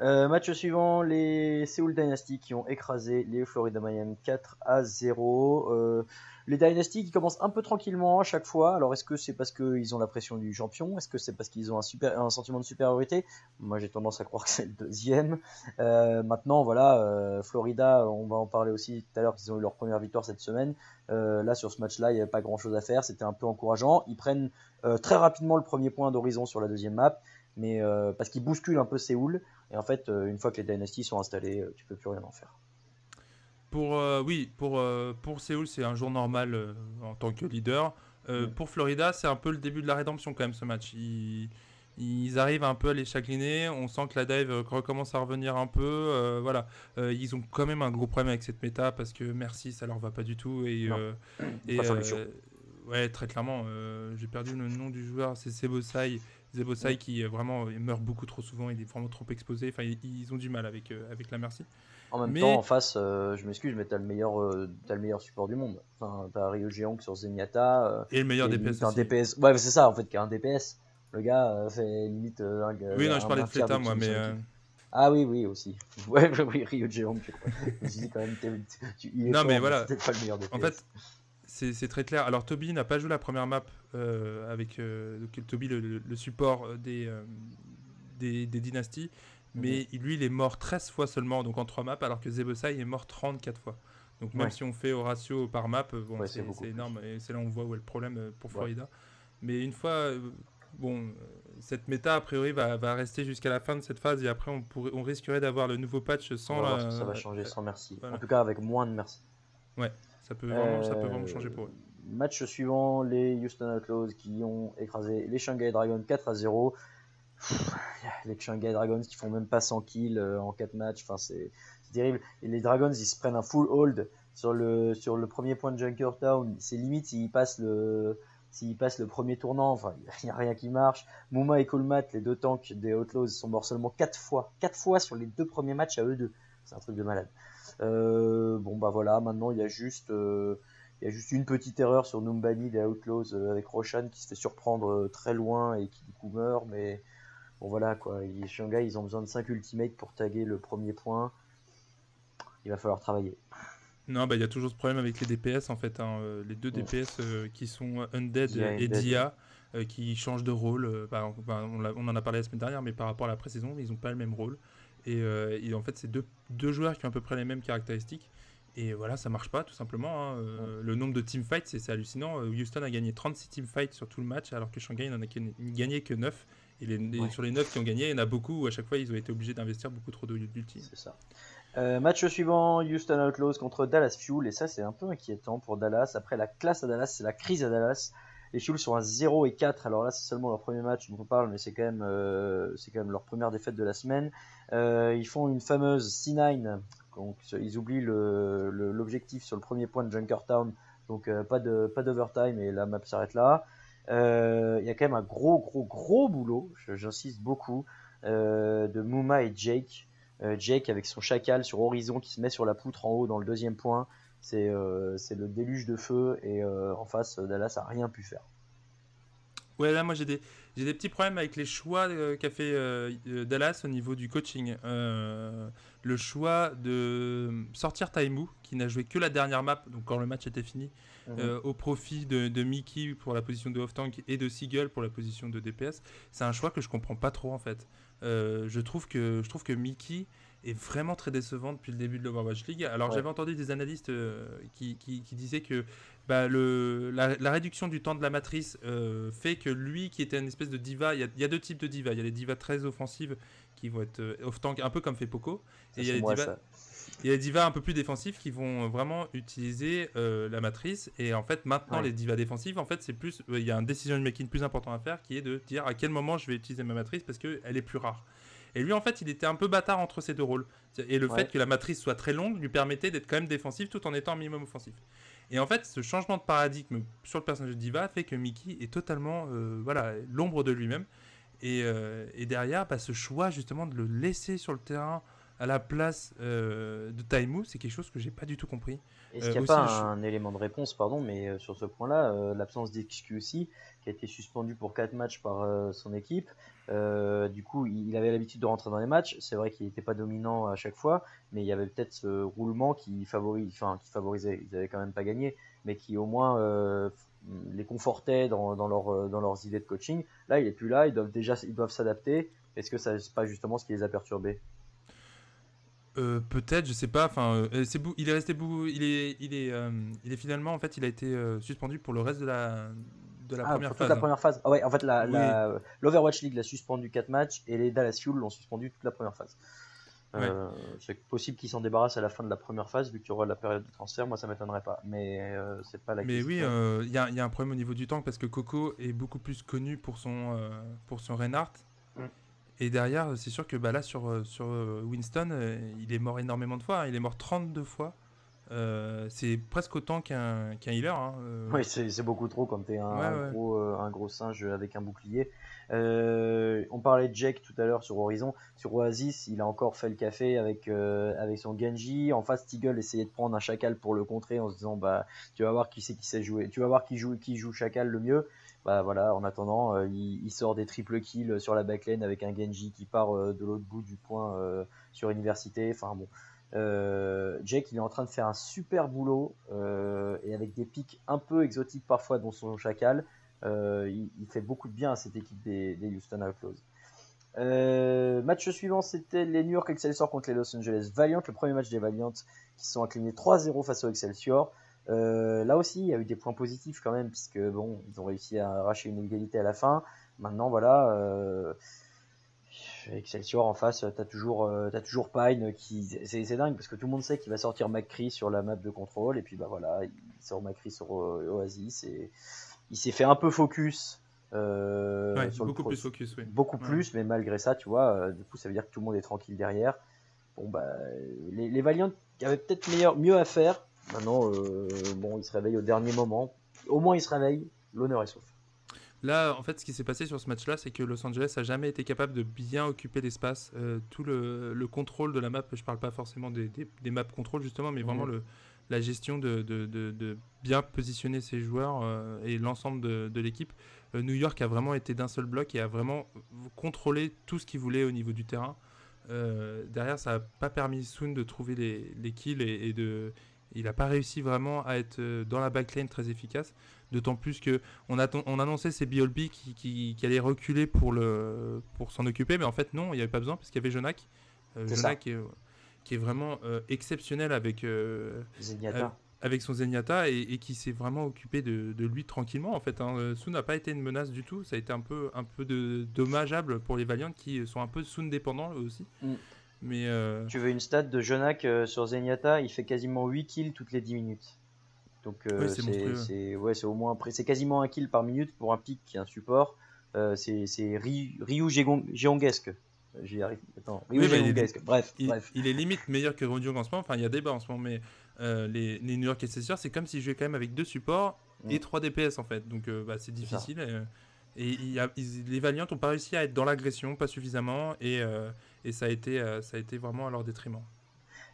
Euh, match suivant, les Seoul Dynasty qui ont écrasé les Florida Mayhem 4 à 0. Euh, les Dynasty qui commencent un peu tranquillement à chaque fois. Alors est-ce que c'est parce qu'ils ont la pression du champion? Est-ce que c'est parce qu'ils ont un, super, un sentiment de supériorité? Moi j'ai tendance à croire que c'est le deuxième. Euh, maintenant voilà, euh, Florida, on va en parler aussi tout à l'heure qu'ils ont eu leur première victoire cette semaine. Euh, là sur ce match-là, il n'y avait pas grand-chose à faire. C'était un peu encourageant. Ils prennent euh, très rapidement le premier point d'horizon sur la deuxième map. Mais parce qu'ils bousculent un peu Séoul, et en fait, euh, une fois que les dynasties sont installées, euh, tu peux plus rien en faire. Pour euh, oui, pour euh, pour Séoul, c'est un jour normal euh, en tant que leader. Mm. Pour Florida, c'est un peu le début de la rédemption quand même ce match. Ils, ils arrivent un peu à les chagriner. On sent que la dive recommence à revenir un peu. voilà, ils ont quand même un gros problème avec cette méta parce que merci, ça leur va pas du tout et Pas ouais, très clairement, j'ai perdu le nom du joueur, c'est Sebosai. Sebosai Ouais. qui euh, vraiment il meurt beaucoup trop souvent, il est vraiment trop exposé. Enfin, ils, ils ont du mal avec euh, avec la merci. En même Mais- temps, en face, euh, je m'excuse, mais t'as le meilleur, euh, t'as le meilleur support du monde. Enfin, t'as Ryo Jeong sur Zenyatta. euh, Et le meilleur est DPS un aussi. DPS. Ouais, c'est ça, en fait, qui a un DPS. Le gars euh, fait limite euh, un, Oui, non, je parlais de Fleta, moi, mais. euh. Ah oui, oui, aussi. Ouais, oui, Ryo Jeong. Je quand même, il est Non, fort, mais voilà. pas le meilleur DPS. En fait, c'est très clair. Alors, Toby n'a pas joué la première map euh, avec euh, donc, Toby, le, le- le support euh, des, euh, des, des dynasties. Mais Mhm. lui, il est mort 13 fois seulement, donc en 3 maps, alors que Zebosai est mort 34 fois. Donc, même Ouais. si on fait au ratio par map, bon, Ouais, c'est énorme. Et c'est là où on voit où est le problème pour Ouais. Florida. Mais une fois. Bon, cette méta, a priori, va, va rester jusqu'à la fin de cette phase et après, on, pourrait, on risquerait d'avoir le nouveau patch On sans va voir la- si ça va changer sans merci. voilà. En tout cas, avec moins de merci. Ça peut vraiment, ça peut Euh, vraiment changer pour eux. Match suivant, les Houston Outlaws qui ont écrasé les Shanghai Dragons 4 à 0. Pff, Les Shanghai Dragons qui font même pas 100 kills euh, en 4 matchs, enfin c'est c'est terrible. Et les Dragons ils se prennent un full hold sur le, sur le premier point de Junkertown. C'est limite s'ils passent le, s'ils passent le premier tournant, enfin il n'y a rien qui marche. Mouma et Colmat, les deux tanks des Outlaws, sont morts seulement 4 fois. 4 fois sur les deux premiers matchs à eux deux. C'est un truc de malade. Euh, bon bah voilà, maintenant il y a juste. euh, il y a juste une petite erreur sur Numbani des Outlaws euh, avec Roshan qui se fait surprendre très loin et qui du coup meurt. Mais bon voilà quoi, les Shanghai ils ont besoin de 5 ultimates pour taguer le premier point. Il va falloir travailler. Non, bah il y a toujours ce problème avec les DPS en fait. hein, les deux. DPS euh, qui sont Undead Dia et Undead. Dia euh, qui changent de rôle. bah, bah, on en a parlé la semaine dernière, mais par rapport à la pré-saison, ils n'ont pas le même rôle. Et, euh, et en fait, c'est deux, deux joueurs qui ont à peu près les mêmes caractéristiques. Et voilà, ça marche pas tout simplement. hein. Euh, Le nombre de teamfights, c'est c'est hallucinant. Euh, Houston a gagné 36 teamfights sur tout le match, alors que Shanghai n'en a gagné- que 9. Et les, les- Ouais. sur les 9 qui ont gagné, il y en a beaucoup où à chaque fois ils ont été obligés d'investir beaucoup trop d'ulti. C'est ça. Euh, match suivant, Houston Outlaws contre Dallas Fuel. Et ça, c'est un peu inquiétant pour Dallas. Après la classe à Dallas, c'est la crise à Dallas. Les Fuel sont à 0 et 4. Alors là, c'est seulement leur premier match dont on parle, mais c'est quand, même, euh, quand même leur première défaite de la semaine. Euh, ils font une fameuse C9. Donc, ils oublient l'objectif sur le premier point de Junkertown. Donc, euh, pas de pas d'overtime et la map s'arrête là. Il y a quand même un gros, gros, gros boulot, j'insiste beaucoup, de Mouma et Jake. Jake avec son chacal sur Horizon qui se met sur la poutre en haut dans le deuxième point. C'est euh, c'est le déluge de feu et euh, en face, Dallas a rien pu faire. Ouais, là, moi, j'ai des, j'ai des petits problèmes avec les choix euh, qu'a fait euh, euh, Dallas au niveau du coaching. Euh, le choix de sortir Taimu, qui n'a joué que la dernière map, donc quand le match était fini, Mhm. euh, au profit de, de Mickey pour la position de off-tank et de Seagull pour la position de DPS, c'est un choix que je comprends pas trop en fait. Euh, je, trouve que, je trouve que Mickey est vraiment très décevant depuis le début de l'Overwatch League. Alors Ouais. j'avais entendu des analystes euh, qui, qui- qui disaient que bah, le, la, la réduction du temps de la matrice euh, fait que lui, qui était une espèce de diva, il y a, il y a deux types de divas. Il y a les divas très offensives qui vont être euh, off-tank, un peu comme fait Poco. Ça, et il y a les moi, divas- ça. Il y a les divas un peu plus défensifs qui vont vraiment utiliser euh, la matrice. Et en fait, maintenant, Ouais. les divas défensives, en fait, c'est plus. Il y a un decision making plus important à faire qui est de dire à quel moment je vais utiliser ma matrice parce qu'elle est plus rare. Et lui, en fait, il était un peu bâtard entre ces deux rôles. Et le Ouais. fait que la matrice soit très longue lui permettait d'être quand même défensif tout en étant un minimum offensif. Et en fait, ce changement de paradigme sur le personnage de Diva fait que Mickey est totalement euh, voilà, l'ombre de lui-même. Et, euh, et derrière, bah, ce choix justement de le laisser sur le terrain à la place euh, de Taimu, c'est quelque chose que j'ai pas du tout compris. Est-ce qu'il n'y a pas je- un élément de réponse, pardon, mais sur ce point-là, l'absence d'XQC, qui a été suspendu pour 4 matchs par son équipe, euh, du coup, il avait l'habitude de rentrer dans les matchs. C'est vrai qu'il n'était pas dominant à chaque fois, mais il y avait peut-être ce roulement qui, favorisait, ils n'avaient quand même pas gagné, mais qui au moins euh, les confortait euh, dans leurs idées de coaching. Là, il est plus là, ils doivent déjà ils doivent s'adapter. Est-ce que ça c'est pas justement ce qui les a perturbés? Peut-être, je sais pas. Enfin, c'est il est resté bou- il est, il est, il est finalement en fait, il a été suspendu pour le reste de la, de la Ah, première pour toute phase. la première phase. Ah ouais, en fait, la, Oui. la- l'Overwatch League l'a suspendu 4 matchs et les Dallas Fuel l'ont suspendu toute la première phase. Euh, c'est possible qu'ils s'en débarrassent à la fin de la première phase vu qu'il y aura la période de transfert. Moi, ça m'étonnerait pas, mais euh, c'est pas la Mais question. oui, euh, il y, a- y a un problème au niveau du tank parce que Coco est beaucoup plus connu pour son, euh, pour son Reinhardt. Mm. Et derrière, c'est sûr que bah, là, sur, sur Winston, il est mort énormément de fois. hein. Il est mort 32 fois. Euh, c'est presque autant qu'un healer. hein. Euh, Oui, c'est beaucoup trop quand t'es un, Ouais, un ouais. Gros, euh, un gros singe avec un bouclier. On parlait de Jack tout à l'heure sur Horizon. Sur Oasis, il a encore fait le café avec, avec son Genji. En face, Teagle essayait de prendre un chacal pour le contrer en se disant bah, Tu vas voir qui c'est qui sait jouer. Tu vas voir qui joue, qui joue chacal le mieux. Bah voilà, en attendant, il, il sort des triple kills sur la backlane avec un Genji qui part de l'autre bout du point sur Université. Enfin bon. Euh, Jake, il est en train de faire un super boulot euh, et avec des pics un peu exotiques parfois, dont son chacal. Euh, il, fait beaucoup de bien à cette équipe des, des Houston Outlaws. Euh, match suivant, c'était les New York Excelsior contre les Los Angeles Valiant, le premier match des Valiant qui sont inclinés 3-0 face aux Excelsior. Là aussi, il y a eu des points positifs quand même, puisque bon, ils ont réussi à arracher une égalité à la fin. Maintenant, voilà, Excelsior en face, t'as toujours, euh, t'as toujours Pine qui, c'est c'est dingue parce que tout le monde sait qu'il va sortir McCree sur la map de contrôle et puis bah voilà, il sort McCree sur euh, Oasis et il s'est fait un peu focus. euh, ouais, sur le beaucoup plus focus, oui. beaucoup Ouais. plus, mais malgré ça, tu vois, du coup, ça veut dire que tout le monde est tranquille derrière. Bon, bah, les, les Valiant avaient peut-être meilleur, mieux à faire. Maintenant, euh, bon, ils se réveillent au dernier moment. Au moins, ils se réveillent. L'honneur est sauf. Là, en fait, ce qui s'est passé sur ce match-là, c'est que Los Angeles a jamais été capable de bien occuper l'espace. Euh, tout le, le contrôle de la map, je parle pas forcément des, des, des maps contrôle justement, mais vraiment le, la gestion de, de, de- de bien positionner ses joueurs euh, et l'ensemble de, l'équipe. Euh, New York a vraiment été d'un seul bloc et a vraiment contrôlé tout ce qu'il voulait au niveau du terrain. Euh, derrière, ça n'a pas permis Soon de trouver les, les kills et, et de. Il n'a pas réussi vraiment à être dans la backline très efficace. D'autant plus que on, annonçait c'est BLB qui, qui, qui allait reculer pour, le, pour s'en occuper, mais en fait non, il n'y avait pas besoin parce qu'il y avait Jonak. Euh, Jonak est, qui est vraiment euh, exceptionnel avec, euh, avec son Zenyatta et, et qui s'est vraiment occupé de, de lui tranquillement en fait. Hein. Euh, Soon n'a pas été une menace du tout, ça a été un peu, un peu de, dommageable pour les Valiants qui sont un peu Soon dépendants eux aussi. Mm. Mais Tu veux une stat de Jonak euh, sur Zenyatta? Il fait quasiment 8 kills toutes les 10 minutes. Donc, euh, c'est ouais, au moins c'est quasiment un kill par minute pour un pic qui est un support. Euh, c'est Ryu, Ryu Gégon- Géonguesque. J'y arrive. Attends, Ryu Oui, bah, il est- Géonguesque. Bref, il, bref. il est limite meilleur que Rodion en ce moment. Enfin, il y a débat en ce moment, mais euh, les, les New York SSR, c'est comme s'ils jouaient quand même avec deux supports et 3 DPS en fait. Donc euh, bah, c'est difficile. euh, Et, il y a- ils- les Valiant n'ont pas réussi à être dans l'agression, pas suffisamment, et, euh, et ça, a été, euh, ça a été vraiment à leur détriment.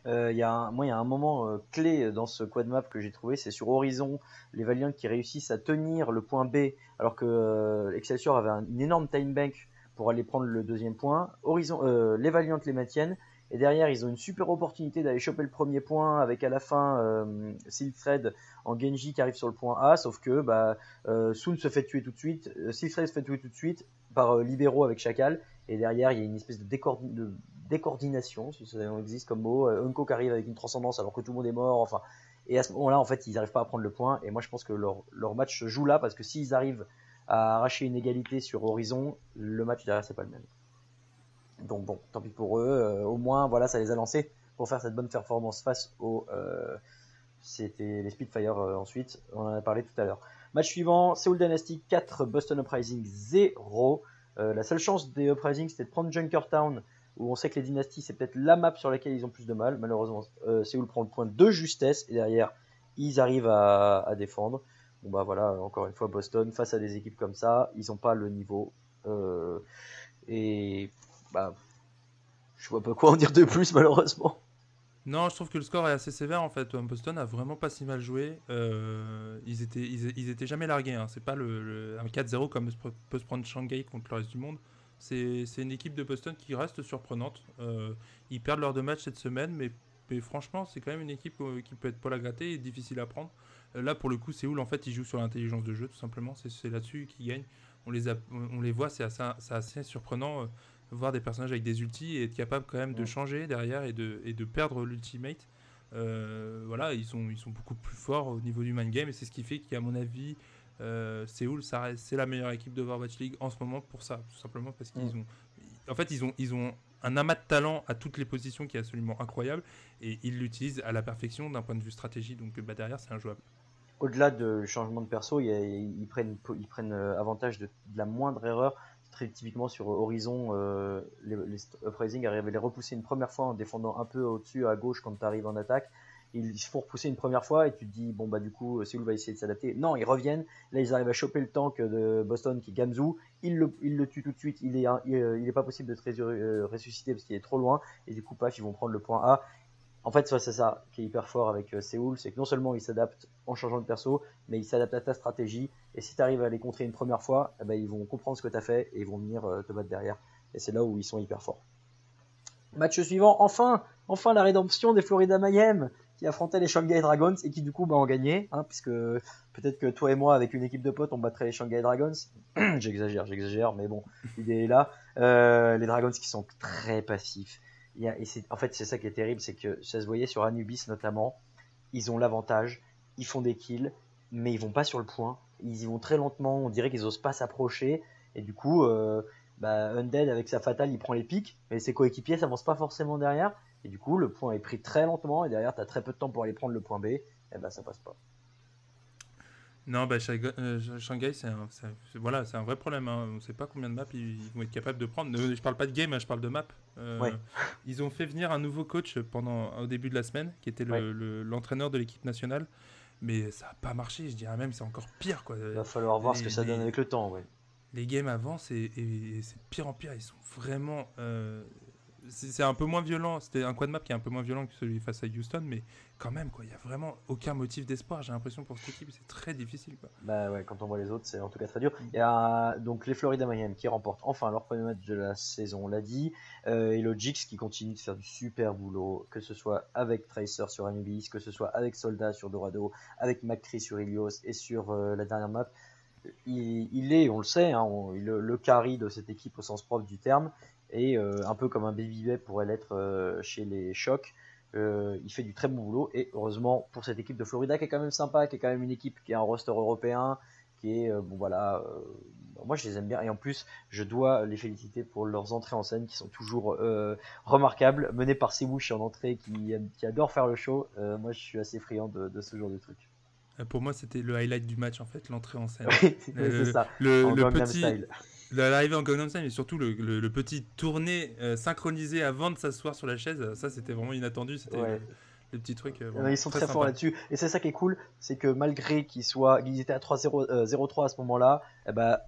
Euh, y a un, moi, il y a un moment euh, clé dans ce quad map que j'ai trouvé, c'est sur Horizon, les Valiant qui réussissent à tenir le point B, alors que euh, Excelsior avait un- une énorme time bank pour aller prendre le deuxième point. Horizon, euh, les Valiant les maintiennent, et derrière, ils ont une super opportunité d'aller choper le premier point avec à la fin euh, Silthred en Genji qui arrive sur le point A, sauf que bah, euh, Soon se fait tuer tout de suite, euh, Silthred se fait tuer tout de suite par euh, Libero avec Chacal, et derrière, il y a une espèce de, de décoordination, si ça existe comme mot. Euh, Unko qui arrive avec une transcendance alors que tout le monde est mort. Enfin, et à ce moment-là, en fait, ils n'arrivent pas à prendre le point. Et moi, je pense que leur, match se joue là parce que s'ils arrivent à arracher une égalité sur Horizon, le match derrière, c'est pas le même. Donc bon, tant pis pour eux. Euh, au moins, voilà, ça les a lancés pour faire cette bonne performance face aux. euh, C'était les Spitfire ensuite. On en a parlé tout à l'heure. Match suivant, Seoul Dynasty 4, Boston Uprising 0. Euh, la seule chance des Uprising, c'était de prendre Junkertown, où on sait que les dynasties, c'est peut-être la map sur laquelle ils ont plus de mal. Malheureusement, euh, Séoul prend le point de justesse, et derrière, ils arrivent à, défendre. Bon bah voilà, encore une fois, Boston, face à des équipes comme ça, ils n'ont pas le niveau. Euh, et bah, je vois pas quoi en dire de plus, malheureusement. Non, je trouve que le score est assez sévère en fait. Boston a vraiment pas si mal joué. Euh, ils, étaient, jamais largués. hein. C'est pas le, le- un 4-0 comme peut se prendre Shanghai contre le reste du monde. C'est une équipe de Boston qui reste surprenante. Euh, ils perdent leurs deux matchs cette semaine, mais, mais franchement, c'est quand même une équipe euh, qui peut être pas à gratter et difficile à prendre. Euh, là, pour le coup, Séoul, en fait, ils jouent sur l'intelligence de jeu, tout simplement. C'est là-dessus qu'ils gagnent. On les, a- on les voit, c'est assez, c'est assez surprenant. euh, voir des personnages avec des ultis et être capable quand même de changer derrière et de, et de perdre l'ultimate. Euh, voilà, ils sont, ils sont beaucoup plus forts au niveau du mind game et c'est ce qui fait qu'à mon avis, euh, Séoul, c'est la meilleure équipe de Overwatch League en ce moment pour ça, tout simplement parce qu'ils ont, en fait, ils ont, ils ont un amas de talent à toutes les positions qui est absolument incroyable et ils l'utilisent à la perfection d'un point de vue stratégie. Donc bah, derrière, c'est injouable. Au-delà du changement de perso, il y a- ils prennent, ils prennent euh, avantage de, de la moindre erreur. Très typiquement sur Horizon, euh, les, les Uprising arrivent à les repousser une première fois en défendant un peu au-dessus à gauche quand tu arrives en attaque. Ils se font repousser une première fois et tu te dis, bon bah du coup, Seoul va essayer de s'adapter. Non, ils reviennent. Là, ils arrivent à choper le tank de Boston qui est Gamzu. Ils le, tuent tout de suite. Il est, euh, pas possible de te euh, ressusciter parce qu'il est trop loin. Et du coup, paf, ils vont prendre le point A. En fait, c'est ça qui est hyper fort avec euh, Séoul, c'est que non seulement ils s'adaptent en changeant de perso, mais ils s'adaptent à ta stratégie. Et si tu arrives à les contrer une première fois, eh ben, ils vont comprendre ce que tu as fait et ils vont venir euh, te battre derrière. Et c'est là où ils sont hyper forts. Match suivant, enfin, enfin la rédemption des Florida Mayhem qui affrontaient les Shanghai Dragons et qui du coup bah, ont gagné, hein, puisque peut-être que toi et moi avec une équipe de potes on battrait les Shanghai Dragons. j'exagère, j'exagère, mais bon, l'idée est là. Euh, les Dragons qui sont très passifs. Et en fait, c'est ça qui est terrible, c'est que ça se voyait sur Anubis notamment. Ils ont l'avantage, ils font des kills, mais ils vont pas sur le point. Ils y vont très lentement. On dirait qu'ils osent pas s'approcher. Et du coup, euh, bah, Undead avec sa fatale, il prend les pics, mais ses coéquipiers s'avancent pas forcément derrière. Et du coup, le point est pris très lentement. Et derrière, t'as très peu de temps pour aller prendre le point B. Et bah, ça passe pas. Non, bah, Shanghai, euh, c'est un, voilà, un vrai problème. hein. On ne sait pas combien de maps ils, ils vont être capables de prendre. Euh, Je parle pas de game, hein, je parle de map. Euh, Ouais. Ils ont fait venir un nouveau coach pendant, au début de la semaine, qui était le- Ouais. le- l'entraîneur de l'équipe nationale. Mais ça n'a pas marché, je dirais même, c'est encore pire. Quoi. Il va falloir voir ce que les- ça donne avec le temps. Ouais. Les games avancent et, et- et c'est pire en pire. Ils sont vraiment. euh, c'est un peu moins violent. C'était un quad map qui est un peu moins violent que celui face à Houston, mais quand même, quoi. Il n'y a vraiment aucun motif d'espoir. J'ai l'impression pour cette équipe, c'est très difficile. Quoi. Bah ouais, quand on voit les autres, c'est en tout cas très dur. Il y a donc les Florida Mayhem qui remportent enfin leur premier match de la saison, on l'a dit. Euh, et le Jix qui continue de faire du super boulot, que ce soit avec Tracer sur Anubis, que ce soit avec Soldat sur Dorado, avec McCree sur Ilios et sur euh, la dernière map. Il, est, on le sait, hein, le carry de cette équipe au sens propre du terme. Et euh, un peu comme un Baby pourrait l'être euh, chez les Chocs. Euh, il fait du très bon boulot et heureusement pour cette équipe de Florida qui est quand même sympa, qui est quand même une équipe qui a un roster européen, qui est euh, bon voilà. euh, moi je les aime bien et en plus je dois les féliciter pour leurs entrées en scène qui sont toujours remarquables, menées par Sewush en entrée qui, adore faire le show. Moi je suis assez friand de, de ce genre de truc. Pour moi, c'était le highlight du match, en fait, l'entrée en scène. Oui, c'est ça. Le, le petit, Style. L'arrivée en Gangnam Style, mais surtout le, le- le petit tourné euh, synchronisé avant de s'asseoir sur la chaise, ça c'était vraiment inattendu. C'était Ouais. le petit truc. euh, Ils sont très, forts là-dessus. Et c'est ça qui est cool, c'est que malgré qu'ils soient, qu'ils étaient à 3-0, euh, 0-3 à ce moment-là, eh ben,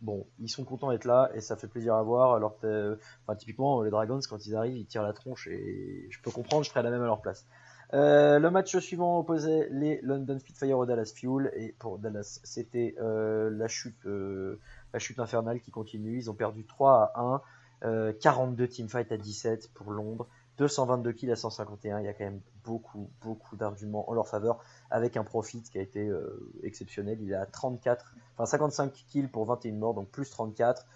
bon, ils sont contents d'être là et ça fait plaisir à voir. Alors, enfin, typiquement, les Dragons, quand ils arrivent, ils tirent la tronche et je peux comprendre, je ferais la même à leur place. Euh, le match suivant opposait les London Spitfire au Dallas Fuel et pour Dallas, c'était euh, la chute, euh, la chute infernale qui continue. Ils ont perdu 3 à 1, euh, 42 teamfights à 17 pour Londres. 222 kills à 151, il y a quand même beaucoup, beaucoup d'arguments en leur faveur, avec un profit qui a été euh, exceptionnel. Il est à 34, enfin 55 kills pour 21 morts, donc plus 34.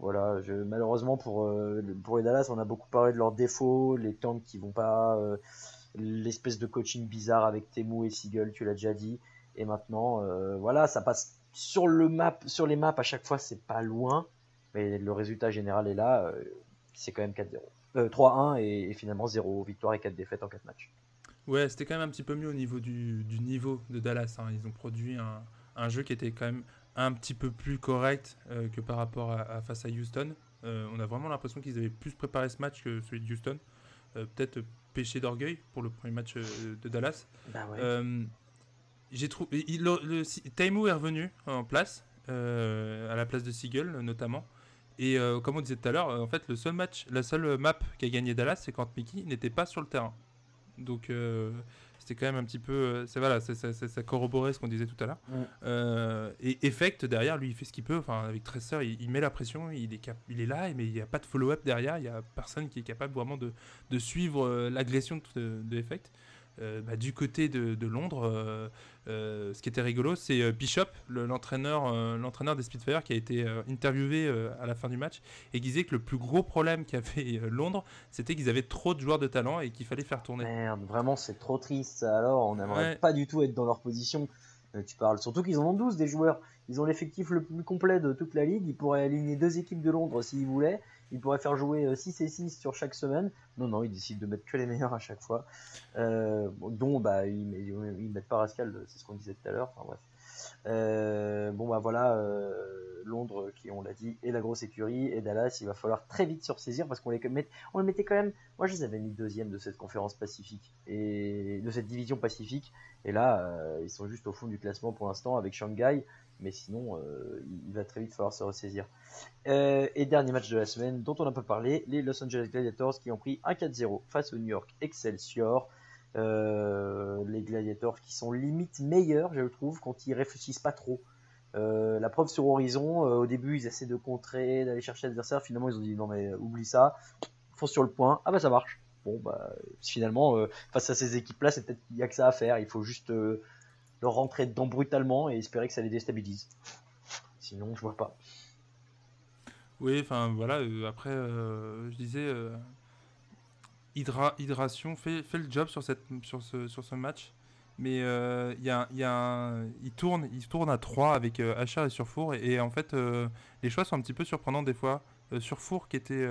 Voilà, malheureusement pour, euh, pour les Dallas, on a beaucoup parlé de leurs défauts, les tanks qui vont pas, euh, l'espèce de coaching bizarre avec Temu et Seagull, tu l'as déjà dit. Et maintenant, euh, voilà, ça passe sur le map, sur les maps à chaque fois, c'est pas loin, mais le résultat général est là. euh, c'est quand même 4-0. Euh, 3-1 et, et finalement 0 victoire et 4 défaites en 4 matchs. Ouais, c'était quand même un petit peu mieux au niveau du, du niveau de Dallas. hein. Ils ont produit un, un jeu qui était quand même un petit peu plus correct euh, que par rapport à, à face à Houston. Euh, on a vraiment l'impression qu'ils avaient plus préparé ce match que celui de Houston. Euh, Peut-être péché d'orgueil pour le premier match euh, de Dallas. Bah ouais. Euh, j'ai trouvé il- le, le- si- Taimu est revenu en place euh, à la place de Siegel notamment. Et euh, comme on disait tout à l'heure euh, en fait le seul match la seule map qu'a gagné Dallas c'est quand Mickey n'était pas sur le terrain. Donc euh, c'était quand même un petit peu euh, c'est voilà ça corroborait ce qu'on disait tout à l'heure. Euh, et Effect derrière lui il fait ce qu'il peut. Enfin avec Tracer il, il met la pression il est cap- il est là mais il n'y a pas de follow-up derrière. Il y a personne qui est capable vraiment de, de suivre euh, l'agression de, de Effect euh, bah, du côté de, de Londres, euh, euh, ce qui était rigolo, c'est euh, Bishop, le- l'entraîneur euh, l'entraîneur des Spitfire, qui a été euh, interviewé euh, à la fin du match et qui disait que le plus gros problème qu'avait euh, Londres, c'était qu'ils avaient trop de joueurs de talent et qu'il fallait faire tourner. Merde, vraiment c'est trop triste. Alors, on n'aimerait Ouais. pas du tout être dans leur position. Euh, tu parles surtout qu'ils en ont 12 des joueurs. Ils ont l'effectif le plus complet de toute la ligue. Ils pourraient aligner deux équipes de Londres s'ils voulaient. Ils pourraient faire jouer 6 et 6 sur chaque semaine. Non, non, ils décident de mettre que les meilleurs à chaque fois. Euh, dont bah, ils, ils mettent pas Rascal, c'est ce qu'on disait tout à l'heure. Euh, bon bah voilà, euh, Londres qui on l'a dit est la grosse écurie et Dallas il va falloir très vite se ressaisir parce qu'on les met, on les mettait quand même. Moi je les avais mis deuxième de cette conférence pacifique et de cette division pacifique et là euh, ils sont juste au fond du classement pour l'instant avec Shanghai mais sinon euh, il- va très vite falloir se ressaisir. Euh, et dernier match de la semaine dont on a peu parlé, les Los Angeles Gladiators qui ont pris un 4-0 face au New York Excelsior. Euh, les Gladiators qui sont limite meilleurs, je trouve, quand ils réfléchissent pas trop. La preuve sur Horizon, au début ils essaient de contrer, d'aller chercher l'adversaire, finalement ils ont dit non mais oublie ça, fonce sur le point, ah bah ça marche. Bon bah finalement face à ces équipes là c'est peut-être qu'il y a que ça à faire, il faut juste leur rentrer dedans brutalement et espérer que ça les déstabilise. Sinon je vois pas. Oui, enfin voilà, euh, après euh, je disais euh, Hydra, Hydration fait, fait le job sur, cette, sur, ce, sur ce match. Mais il y a, y a un- il, tourne, il tourne à 3 avec euh, Achar et Surfour. Et, et en fait, les choix sont un petit peu surprenants des fois. Surfour qui était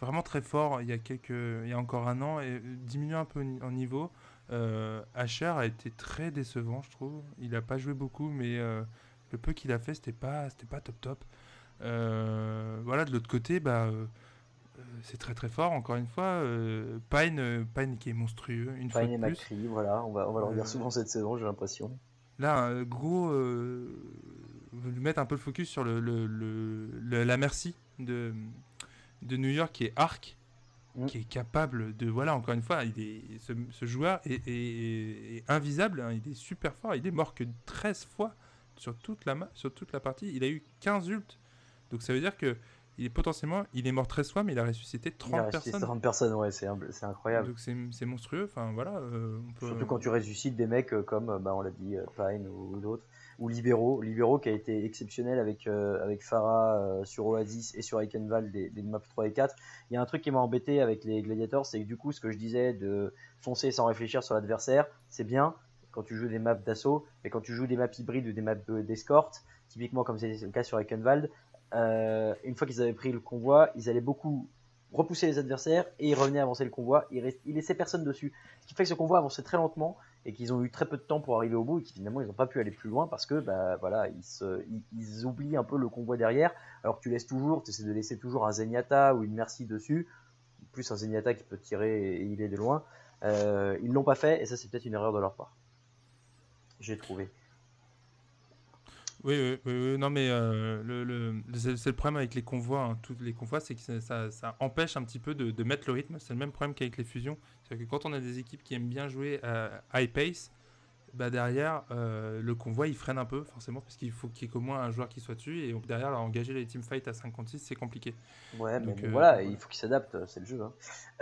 vraiment très fort il y, a quelques, il y a encore un an et diminue un peu en niveau. Euh, Achar a été très décevant, je trouve. Il n'a pas joué beaucoup, mais euh, le peu qu'il a fait, c'était pas, c'était pas top top. Euh, voilà, de l'autre côté, bah, c'est très très fort, encore une fois. Euh, Pine, Pine qui est monstrueux, une fois Pine et de plus. Voilà, on va, on va le Euh, souvent cette saison, j'ai l'impression. Là, gros. Euh, veut mettre un peu le focus sur le, le- le- le- la merci de, de New York qui est Arc, Mm. qui est capable de. Voilà, encore une fois, il est, ce, ce joueur est, est- est invisable, hein, il est super fort, il est mort que 13 fois sur toute la, sur toute la partie. Il a eu 15 ults. Donc ça veut dire que il est potentiellement, il est mort 13 fois, mais il a ressuscité 30 Il a resté personnes. 30 personnes, ouais, c'est incroyable. Donc c'est monstrueux. Enfin voilà. euh, on peut- Surtout quand tu ressuscites des mecs euh, comme, euh, bah, on l'a dit, euh, Pine ou, ou d'autres, ou Libero. Libero qui a été exceptionnel avec, euh, avec Farah euh, sur Oasis et sur Eichenwald des, maps 3 et 4. Il y a un truc qui m'a embêté avec les Gladiators, c'est que du coup, ce que je disais de foncer sans réfléchir sur l'adversaire, c'est bien quand tu joues des maps d'assaut, mais quand tu joues des maps hybrides ou des maps de- d'escorte, typiquement comme c'est le cas sur Eichenwald, euh, une fois qu'ils avaient pris le convoi, ils allaient beaucoup repousser les adversaires et ils revenaient avancer le convoi. Ils, ils laissaient personne dessus. Ce qui fait que ce convoi avançait très lentement et qu'ils ont eu très peu de temps pour arriver au bout et qu'ils finalement ils n'ont pas pu aller plus loin parce que bah voilà ils, ils oublient un peu le convoi derrière alors que tu laisses toujours tu essaies de laisser toujours un Zenyatta ou une Merci dessus plus un Zenyatta qui peut tirer et il est de loin. Euh, ils l'ont pas fait et ça c'est peut-être une erreur de leur part. J'ai trouvé. Oui, oui, oui, oui, non, mais euh, le, le- c'est le problème avec les convois. hein, tous les convois, c'est que ça, ça- ça empêche un petit peu de, de mettre le rythme. C'est le même problème qu'avec les fusions. C'est-à-dire que quand on a des équipes qui aiment bien jouer à high pace, bah derrière, euh, le convoi il freine un peu, forcément, parce qu'il faut qu'il y ait qu'au moins un joueur qui soit dessus. Et derrière, engager les teamfights à 56, c'est compliqué. Ouais, mais Donc, euh, voilà, il faut qu'ils s'adaptent, c'est le jeu. hein.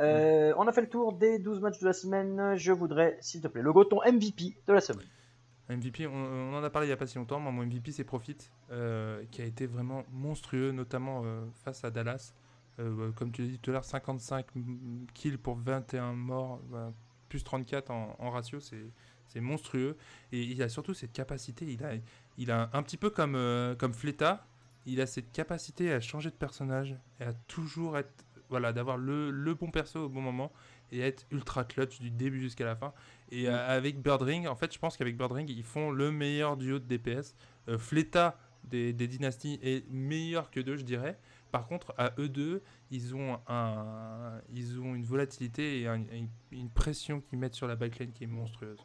Euh, On a fait le tour des 12 matchs de la semaine. Je voudrais, s'il te plaît, logo ton MVP de la semaine. MVP, on, en a parlé il n'y a pas si longtemps. Moi, mon MVP, c'est Profit, euh, qui a été vraiment monstrueux, notamment euh, face à Dallas. Euh, comme tu l'as dit tout à l'heure, 55 m- kills pour 21 morts, bah, plus 34 en, ratio, c'est monstrueux. Et il a surtout cette capacité, il a, un petit peu comme, comme Fleta, il a cette capacité à changer de personnage et à toujours être, voilà, d'avoir le, le bon perso au bon moment et être ultra clutch du début jusqu'à la fin. Et euh, avec Birdring, en fait, je pense qu'avec Birdring, ils font le meilleur duo de DPS. Euh, Fleta des, des dynasties est meilleur que deux, je dirais. Par contre, à eux deux, ils ont, un, ils ont une volatilité et un- une, une pression qu'ils mettent sur la backline qui est monstrueuse.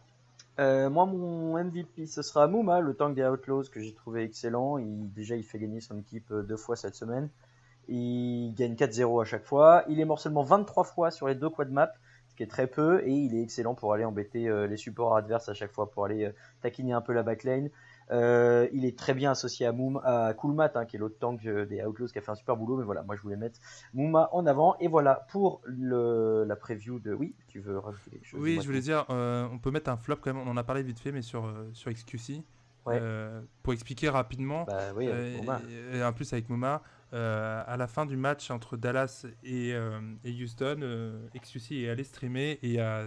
Euh, moi, mon MVP, ce sera Mouma, le tank des Outlaws, que j'ai trouvé excellent. Il, déjà, il fait gagner son équipe euh, deux fois cette semaine. Il gagne 4-0 à chaque fois. Il est mort seulement 23 fois sur les deux quad maps, ce qui est très peu. Et il est excellent pour aller embêter euh, les supports adverses à chaque fois, pour aller euh, taquiner un peu la backline. Euh, il est très bien associé à Moum, à Coolmat, hein, qui est l'autre tank des Outlaws, qui a fait un super boulot. Mais voilà, moi, je voulais mettre Mouma en avant. Et voilà pour le, la preview de. Oui, tu veux rajouter quelque chose Oui, je voulais dire, on peut mettre un flop quand même, on en a parlé vite fait, mais sur, sur XQC. Ouais. Euh, pour expliquer rapidement, Bah oui, Euh, Mouma. et, et en plus avec Moma, euh, à la fin du match entre Dallas et, euh, et Houston, euh, XQC est allé streamer et a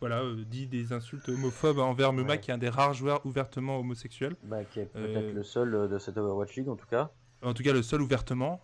voilà, euh, dit des insultes homophobes envers Ouais. qui est un des rares joueurs ouvertement homosexuels. Bah, qui est peut-être le seul de cette Overwatch League en tout cas. En tout cas, le seul ouvertement.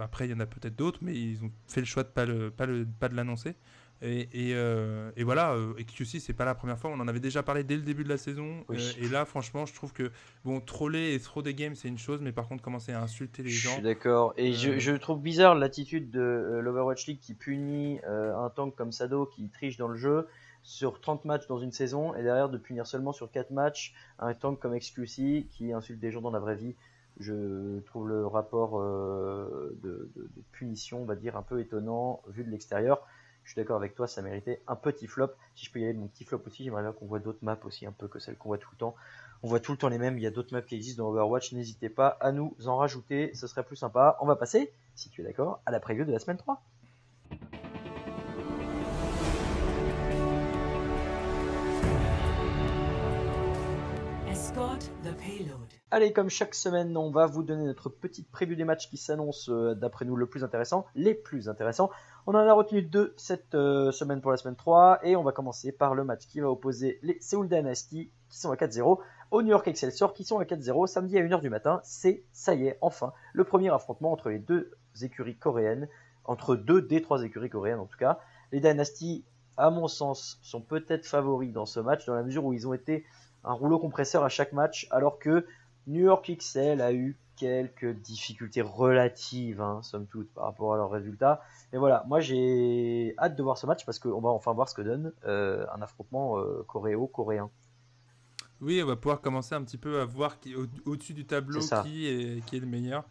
Après, il y en a peut-être d'autres, mais ils ont fait le choix de pas le, pas le, pas de l'annoncer. Et, et, euh, et voilà, euh, XQC, c'est pas la première fois. On en avait déjà parlé dès le début de la saison. Oui. Euh, et là, franchement, je trouve que bon, troller et throw des games, c'est une chose, mais par contre, commencer à insulter les Je gens. suis d'accord. Et Euh, je, je trouve bizarre l'attitude de l'Overwatch League qui punit un tank comme Sado qui triche dans le jeu sur 30 matchs dans une saison et derrière de punir seulement sur 4 matchs un tank comme XQC qui insulte des gens dans la vraie vie. Je trouve le rapport de, de- de punition, on va dire, un peu étonnant vu de l'extérieur. Je suis d'accord avec toi, ça méritait un petit flop. Si je peux y aller de mon petit flop aussi, j'aimerais bien qu'on voit d'autres maps aussi, un peu que celles qu'on voit tout le temps. On voit tout le temps les mêmes, il y a d'autres maps qui existent dans Overwatch, n'hésitez pas à nous en rajouter, ce serait plus sympa. On va passer, si tu es d'accord, à la preview de la semaine 3. Escort the payload. Allez, comme chaque semaine, on va vous donner notre petite preview des matchs qui s'annoncent, euh, d'après nous, le plus intéressant, les plus intéressants. On en a retenu deux cette euh, semaine pour la semaine 3, et on va commencer par le match qui va opposer les Seoul Dynasty, qui sont à 4-0, au New York Excelsior, qui sont à 4-0, samedi à 1h du matin. C'est, ça y est, enfin, le premier affrontement entre les deux écuries coréennes, entre deux des trois écuries coréennes en tout cas. Les Dynasty, à mon sens, sont peut-être favoris dans ce match, dans la mesure où ils ont été un rouleau compresseur à chaque match, alors que New York XL a eu quelques difficultés relatives, hein, somme toute, par rapport à leurs résultats. Mais voilà, moi j'ai hâte de voir ce match parce qu'on va enfin voir ce que donne euh, un affrontement euh, coréo-coréen. Oui, on va pouvoir commencer un petit peu à voir qui, au- au-dessus du tableau qui est, qui est le meilleur.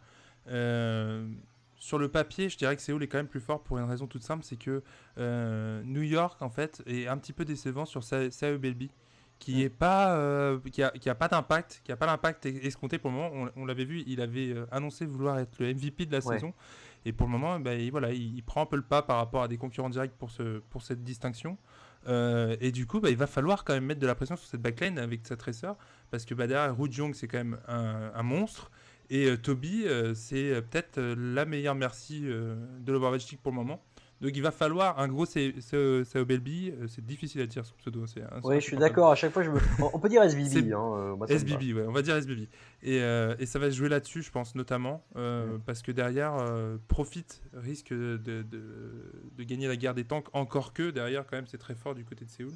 Euh, sur le papier, je dirais que Séoul est quand même plus fort pour une raison toute simple, c'est que New York en fait est un petit peu décevant sur Sa- Belbi, qui est pas, euh, qui a, qui a pas d'impact, qui a pas l'impact es- escompté pour le moment. On, on l'avait vu, il avait euh, annoncé vouloir être le MVP de la Ouais. saison, et pour le moment, bah, il, voilà, il, il prend un peu le pas par rapport à des concurrents directs pour ce, pour cette distinction. Euh, et du coup, bah, il va falloir quand même mettre de la pression sur cette backline avec sa tresseur, parce que bah, derrière, Ru Jong, c'est quand même un, un monstre. Et euh, Toby, c'est peut-être la meilleure merci de l'Overwatch League pour le moment. Donc il va falloir un gros Sao Belbi, euh, c'est difficile à dire son pseudo. c'est Oui, c'est je suis d'accord, à chaque fois je me... On peut dire SBB, C'est- hein, euh, moi. SBB, ouais, on va dire SBB. Et, euh, et ça va se jouer là-dessus, je pense, notamment, euh, parce que derrière, euh, Profit risque de, de, de gagner la guerre des tanks, encore que derrière, quand même, c'est très fort du côté de Séoul.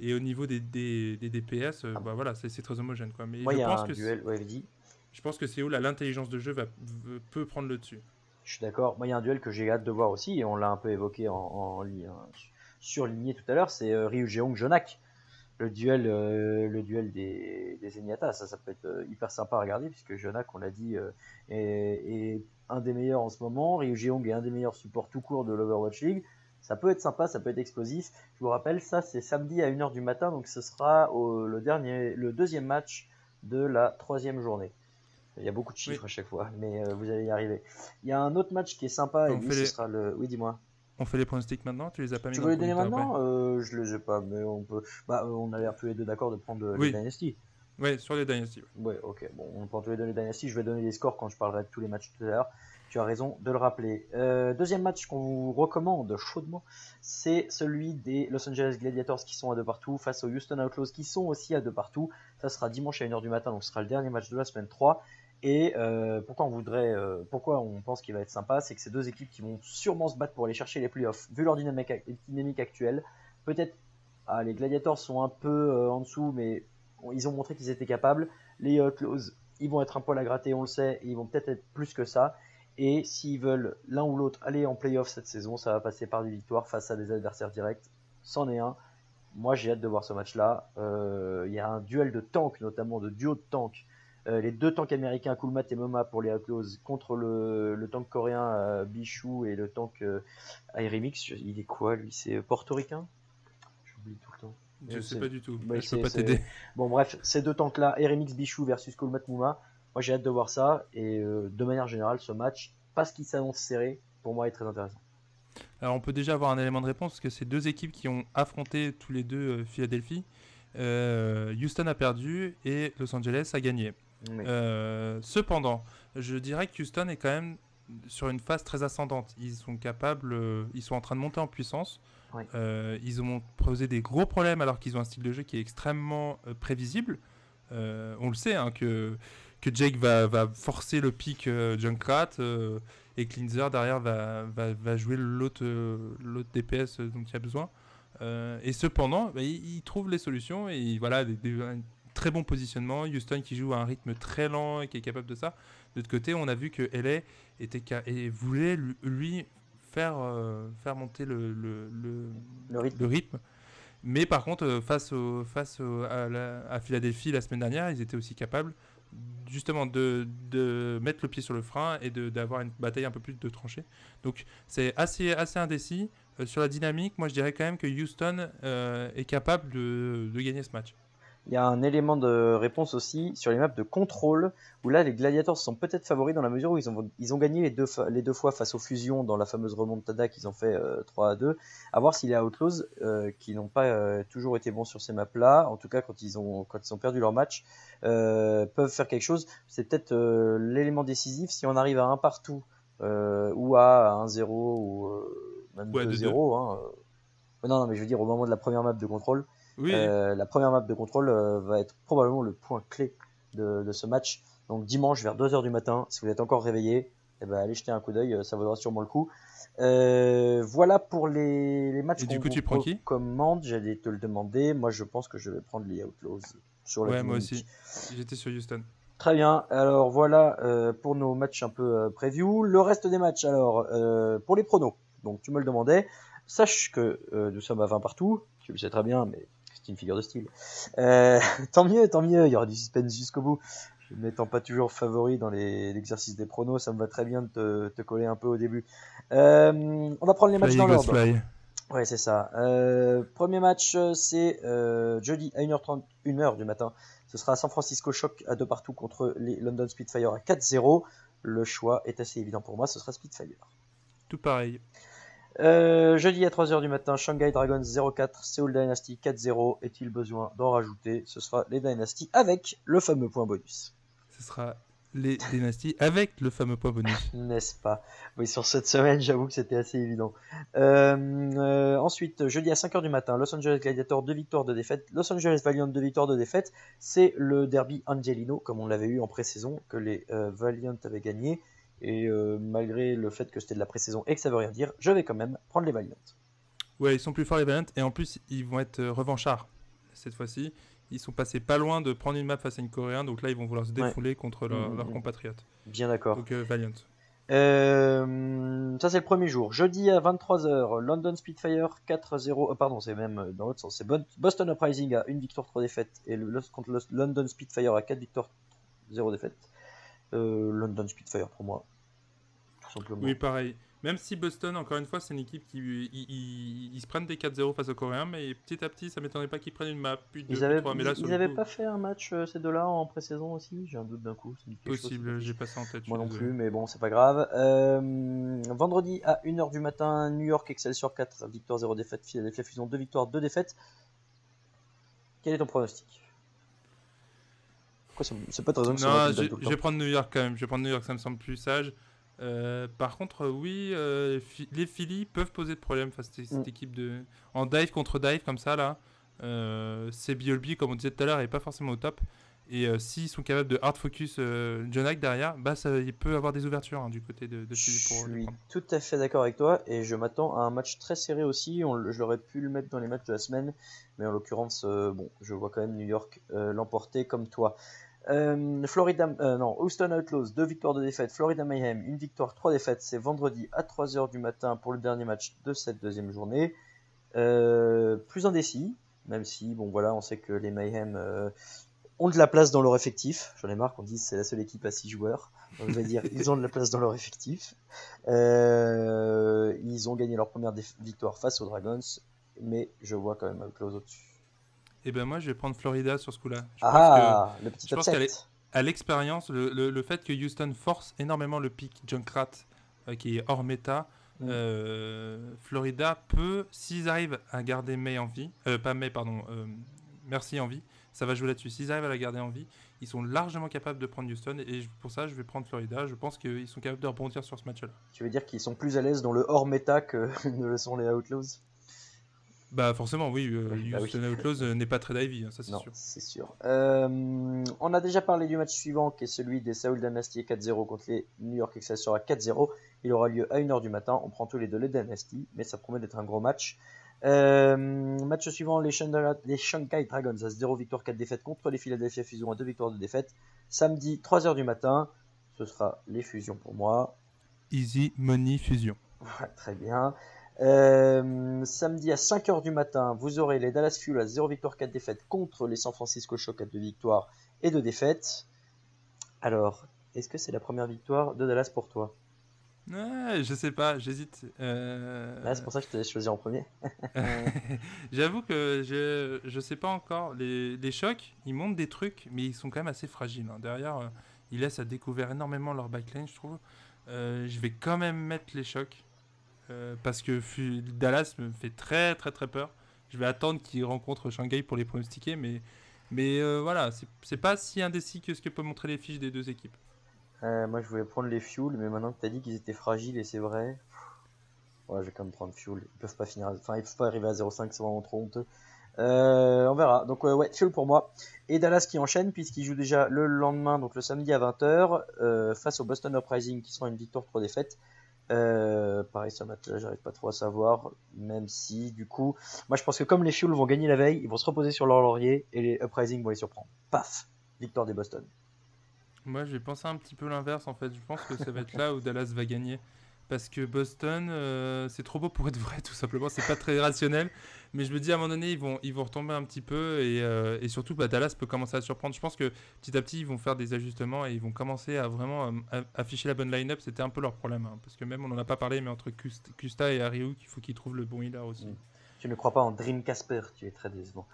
Et au niveau des, des, des DPS, bah, voilà, c'est c'est très homogène. Quoi. Mais Moi, je, y a pense un que duel, ouais, je pense que Séoul, à l'intelligence de jeu, va, peut prendre le dessus. D'accord. Moi, il y a un duel que j'ai hâte de voir aussi, et on l'a un peu évoqué en, en, li- surligné tout à l'heure, c'est euh, Ryu Jeong Jonak. Le duel, euh, le duel des, des ça, ça peut être euh, hyper sympa à regarder, puisque Jonak, on l'a dit, est, un des meilleurs en ce moment. Ryu Jeong est un des meilleurs supports tout court de l'Overwatch League. Ça peut être sympa, ça peut être explosif. Je vous rappelle, ça c'est samedi à 1h du matin, donc ce sera le, dernier, le deuxième match de la troisième journée. Il y a beaucoup de chiffres Oui. à chaque fois, mais euh, vous allez y arriver. Il y a un autre match qui est sympa, et lui, fait ce les- sera le... Oui, dis-moi. On fait les pronostics maintenant Tu les as pas mis Tu veux le les donner maintenant euh, Je les ai pas, mais on peut... Bah, euh, on a l'air tous les deux d'accord de prendre euh, Oui. les Dynasty. Ouais, sur les Dynasty. ouais. Ouais, ok. Bon, on peut tous les donner Dynasty. Je vais donner les scores quand je parlerai de tous les matchs tout à l'heure. Tu as raison de le rappeler. Euh, deuxième match qu'on vous recommande chaudement, c'est celui des Los Angeles Gladiators qui sont à deux partout face aux Houston Outlaws qui sont aussi à deux partout. Ça sera dimanche à 1h du matin, donc ce sera le dernier match de la semaine 3. Et euh, pourquoi on voudrait, euh, pourquoi on pense qu'il va être sympa, c'est que c'est deux équipes qui vont sûrement se battre pour aller chercher les playoffs. Vu leur dynamique, actuelle, peut-être ah, les Gladiators sont un peu euh, en dessous, mais ils ont montré qu'ils étaient capables. Les Outlaws, ils vont être un poil à gratter, on le sait, ils vont peut-être être plus que ça. Et s'ils veulent l'un ou l'autre aller en playoff cette saison, ça va passer par des victoires face à des adversaires directs. C'en est un. Moi, j'ai hâte de voir ce match-là. Il y a un duel de tanks, notamment de duo de tanks. Euh, les deux tanks américains, Kulmat et Moma pour les Outlaws, contre le, le tank coréen euh, Bichou et le tank euh, Il est quoi, lui? C'est euh, portoricain? J'oublie tout le temps. Je Ouais, sais pas du tout. Je peux pas t'aider. Bon, bref, ces deux tanks-là, Eremix Bichou versus Kolmat Mouma, moi j'ai hâte de voir ça. Et de manière générale, ce match, parce qu'il s'annonce serré, pour moi est très intéressant. Alors on peut déjà avoir un élément de réponse parce que c'est deux équipes qui ont affronté tous les deux Philadelphie. Houston a perdu et Los Angeles a gagné. Euh, cependant, je dirais que Houston est quand même sur une phase très ascendante. Ils sont capables, euh, ils sont en train de monter en puissance. Euh, ils ont posé des gros problèmes alors qu'ils ont un style de jeu qui est extrêmement prévisible. On le sait hein, que, que Jake va, va forcer le pic Junkrat et Cleanser derrière va, va, va jouer l'autre DPS dont il y a besoin. Et cependant, bah, il, il trouve les solutions et voilà, des, des- un très bon positionnement. Houston qui joue à un rythme très lent et qui est capable de ça. De l'autre côté, on a vu que LA était et voulait lui, faire, euh, faire monter le, le, le- Le rythme. le rythme. Mais par contre, euh, face, au, face au- à, la- à Philadelphie la semaine dernière, ils étaient aussi capables justement de, de mettre le pied sur le frein et d'avoir une bataille un peu plus de tranchée. Donc c'est assez, assez indécis. Euh, sur la dynamique, moi je dirais quand même que Houston euh, est capable de, de gagner ce match. Il y a un élément de réponse aussi sur les maps de contrôle, où là les Gladiators sont peut-être favoris dans la mesure où ils ont, ils ont gagné les deux, les deux fois face aux fusions dans la fameuse remontada qu'ils ont fait euh, 3 à 2. À voir si les Outlaws, euh, qui n'ont pas euh, toujours été bons sur ces maps-là, en tout cas quand ils ont, quand ils ont perdu leur match, euh, peuvent faire quelque chose. C'est peut-être euh, l'élément décisif si on arrive à un partout, euh, ou à 1-0, ou euh, même Ouais, 2-0. Hein, euh. Non, non, mais je veux dire au moment de la première map de contrôle. Oui, Euh, la première map de contrôle euh, va être probablement le point clé de, de ce match. Donc dimanche vers 2h du matin, si vous êtes encore réveillé, eh ben, allez jeter un coup d'œil, euh, ça vaudra sûrement le coup. Euh, voilà pour les, les matchs Et du coup, vous tu prends qui? recommande. J'allais te le demander. Moi, je pense que je vais prendre les Outlaws sur la ouais, moi aussi. J'étais sur Houston. Très bien. Alors voilà euh, pour nos matchs un peu euh, preview. Le reste des matchs, alors pour les pronos. Donc tu me le demandais. Sache que nous sommes à 20 partout. Tu le sais très bien, mais c'est une figure de style. Euh, tant mieux, tant mieux. Il y aura du suspense jusqu'au bout. Je n'étant pas toujours favori dans l'exercice des pronos, ça me va très bien de te, te coller un peu au début. Euh, on va prendre les matchs Fly dans l'ordre. Ouais, c'est ça. Euh, premier match, c'est jeudi à 1h30, 1h du matin. Ce sera San Francisco Shock à deux partout contre les London Spitfire à 4-0. Le choix est assez évident pour moi, ce sera Spitfire. Tout pareil. Euh, jeudi à 3h du matin, Shanghai Dragons 0-4, Seoul Dynasty 4-0. Est-il besoin d'en rajouter? Ce sera les Dynasty avec le fameux point bonus. Ce sera les Dynasties avec le fameux point bonus. N'est-ce pas? Oui, sur cette semaine, j'avoue que c'était assez évident. Euh, euh, ensuite, jeudi à 5h du matin, Los Angeles Gladiator 2 victoires de défaite, Los Angeles Valiant 2 victoires de défaite. C'est le derby Angelino, comme on l'avait eu en pré-saison, que les euh, Valiant avaient gagné. Et euh, malgré le fait que c'était de la pré-saison et que ça veut rien dire, je vais quand même prendre les Valiant. Ouais, ils sont plus forts les Valiant et en plus ils vont être euh, revanchards cette fois-ci. Ils sont passés pas loin de prendre une map face à une Coréenne, donc là ils vont vouloir se défouler contre leur- Mhm. leurs compatriotes. Bien d'accord. Donc euh, Valiant. Euh, ça c'est le premier jour. Jeudi à 23h, London Spitfire 4-0. euh, pardon, c'est même dans l'autre sens. C'est Boston Uprising à 1 victoire 3 défaites et le contre le London Spitfire à 4 victoires 0 défaites. Euh, London Spitfire pour moi. Tout simplement. Oui, pareil. Même si Boston, encore une fois, c'est une équipe qui ils, se prennent des 4-0 face aux Coréens, mais petit à petit, ça m'étonnerait pas qu'ils prennent une map, puis deux, Ils avaient, trois. Mais là, ils sur le avaient coup, pas fait un match euh, ces deux-là en pré-saison aussi J'ai un doute d'un coup. possible, j'ai pas ça en tête. Moi non plus, mais bon, c'est pas grave. Euh, vendredi à 1h du matin, New York Excelsior 4, victoire 0 défaite, Philadelphia Fusion 2 victoires, 2 défaites. Quel est ton pronostic? C'est- pas de raison que Non, je, je vais prendre New York quand même. Je vais prendre New York, ça me semble plus sage. Euh, par contre, euh, oui, euh, les Phillies peuvent poser de problème face à cette Mm. équipe de en dive contre dive comme ça là. Euh, c'est BLB comme on disait tout à l'heure, est pas forcément au top. Et s'ils sont capables de hard focus John Hack derrière, bah ça, il peut avoir des ouvertures hein, du côté de, de Je Philly pour les suis tout à fait d'accord avec toi et je m'attends à un match très serré aussi. On je l'aurais pu le mettre dans les matchs de la semaine, mais en l'occurrence, bon, je vois quand même New York l'emporter comme toi. Euh, Florida, euh, non, Houston Outlaws, 2 victoires de défaite. Florida Mayhem, 1 victoire, 3 défaites. C'est vendredi à 3h du matin pour le dernier match de cette deuxième journée. Euh, plus indécis, même si, bon voilà, on sait que les Mayhem ont de la place dans leur effectif. J'en ai marre qu'on dise c'est la seule équipe à 6 joueurs. Donc, je vais dire, ils ont de la place dans leur effectif. Ils ont gagné leur première victoire face aux Dragons, mais je vois quand même Outlaws au-dessus. Et ben moi, je vais prendre Florida sur ce coup-là. Je pense que- Ah, le petit je pense upset. qu'elle est- à l'expérience, le, le- le fait que Houston force énormément le pick Junkrat, euh, qui est hors méta, Mm. euh, Florida peut, s'ils arrivent à garder May en vie, euh, pas May, pardon, Merci en vie, ça va jouer là-dessus. S'ils arrivent à la garder en vie, ils sont largement capables de prendre Houston, et pour ça, je vais prendre Florida. Je pense qu'ils sont capables de rebondir sur ce match-là. Tu veux dire qu'ils sont plus à l'aise dans le hors méta que ne le sont les Outlaws? Bah forcément, oui, euh, Oui, bah oui. Outlaws euh, n'est pas très divey, hein, ça c'est sûr. c'est sûr. Euh, on a déjà parlé du match suivant, qui est celui des Seoul Dynasty 4-0 contre les New York Excelsior à 4-0. Il aura lieu à 1h du matin. On prend tous les deux les Dynasty, mais ça promet d'être un gros match. Euh, match suivant, les, Shanghai- les Shanghai Dragons à 0 victoire 4 défaites contre les Philadelphia Fusion à 2 victoires de défaites. Samedi 3h du matin, ce sera les fusions pour moi. Easy Money Fusion. Ouais, très bien. Euh, samedi à 5h du matin, vous aurez les Dallas Fuel à 0 victoire 4 défaites contre les San Francisco Shock à 2 victoires et 2 défaites. Alors, est-ce que c'est la première victoire de Dallas pour toi? Ouais, je sais pas, j'hésite. Euh, Là, c'est pour ça que je t'ai choisi en premier. J'avoue que je, je sais pas encore. Les, les chocs, ils montent des trucs, mais ils sont quand même assez fragiles. hein. Derrière, euh, ils laissent à découvert énormément leur backline, je trouve. Euh, je vais quand même mettre les chocs. Euh, parce que Dallas me fait très très très peur. Je vais attendre qu'ils rencontrent Shanghai pour les pronostiquer, mais, mais euh, voilà, c'est- pas si indécis que ce que peuvent montrer les fiches des deux équipes. Euh, moi, je voulais prendre les Fuel, mais maintenant que tu as dit qu'ils étaient fragiles et c'est vrai, ouais, je vais quand même prendre Fuel. Ils peuvent pas finir, enfin, ils peuvent pas arriver à 0,5, c'est vraiment trop honteux. On verra. Donc, ouais, Fuel pour moi. Et Dallas qui enchaîne, puisqu'il joue déjà le lendemain, donc le samedi à 20h, euh, face au Boston Uprising, qui sera une victoire 3 défaites. Euh, pareil, ce match-là, j'arrive pas trop à savoir, même si, du coup, moi je pense que comme les Fuel vont gagner la veille, ils vont se reposer sur leur laurier et les Uprising vont les surprendre. Paf! Victoire des Boston. Moi, j'ai pensé un petit peu l'inverse en fait. Je pense que ça va être là où Dallas va gagner. Parce que Boston, euh, c'est trop beau pour être vrai, tout simplement. C'est pas très rationnel. Mais je me dis, à un moment donné, ils vont, ils vont retomber un petit peu. Et, euh, surtout, bah, Dallas peut commencer à surprendre. Je pense que petit à petit, ils vont faire des ajustements et ils vont commencer à vraiment euh, afficher la bonne line-up. C'était un peu leur problème. hein. parce que même, on n'en a pas parlé, mais entre Kust- Kusta et Ariuk, il faut qu'ils trouvent le bon healer aussi. Tu ne crois pas en Dream Casper, tu es très décevant.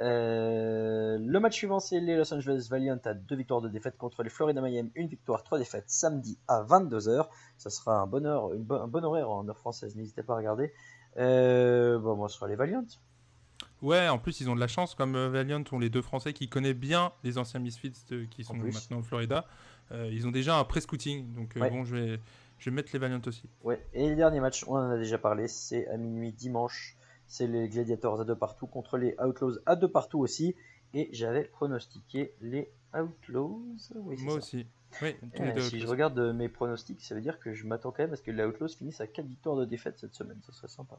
Euh, le match suivant, c'est les Los Angeles Valiant à deux victoires de défaite contre les Florida Mayhem, une victoire, trois défaites, samedi à 22h. Ça sera un bon, heure, une bo- un bon horaire en heure française, n'hésitez pas à regarder. Euh, bon, moi, ce sera les Valiant. Ouais, en plus, ils ont de la chance, comme euh, Valiant ont les deux Français qui connaissent bien les anciens Misfits euh, qui sont maintenant au Florida. Euh, ils ont déjà un pré-scouting, donc Ouais. bon, je vais, je vais mettre les Valiant aussi. Ouais. Et le dernier match, on en a déjà parlé, c'est à minuit dimanche. C'est les Gladiators à deux partout contre les Outlaws à deux partout aussi. Et j'avais pronostiqué les Outlaws. Oui, Moi ça. aussi. Oui, deux. si je regarde euh, mes pronostics, ça veut dire que je m'attends quand même à ce que les Outlaws finissent à 4 victoires de défaite cette semaine. Ça serait sympa.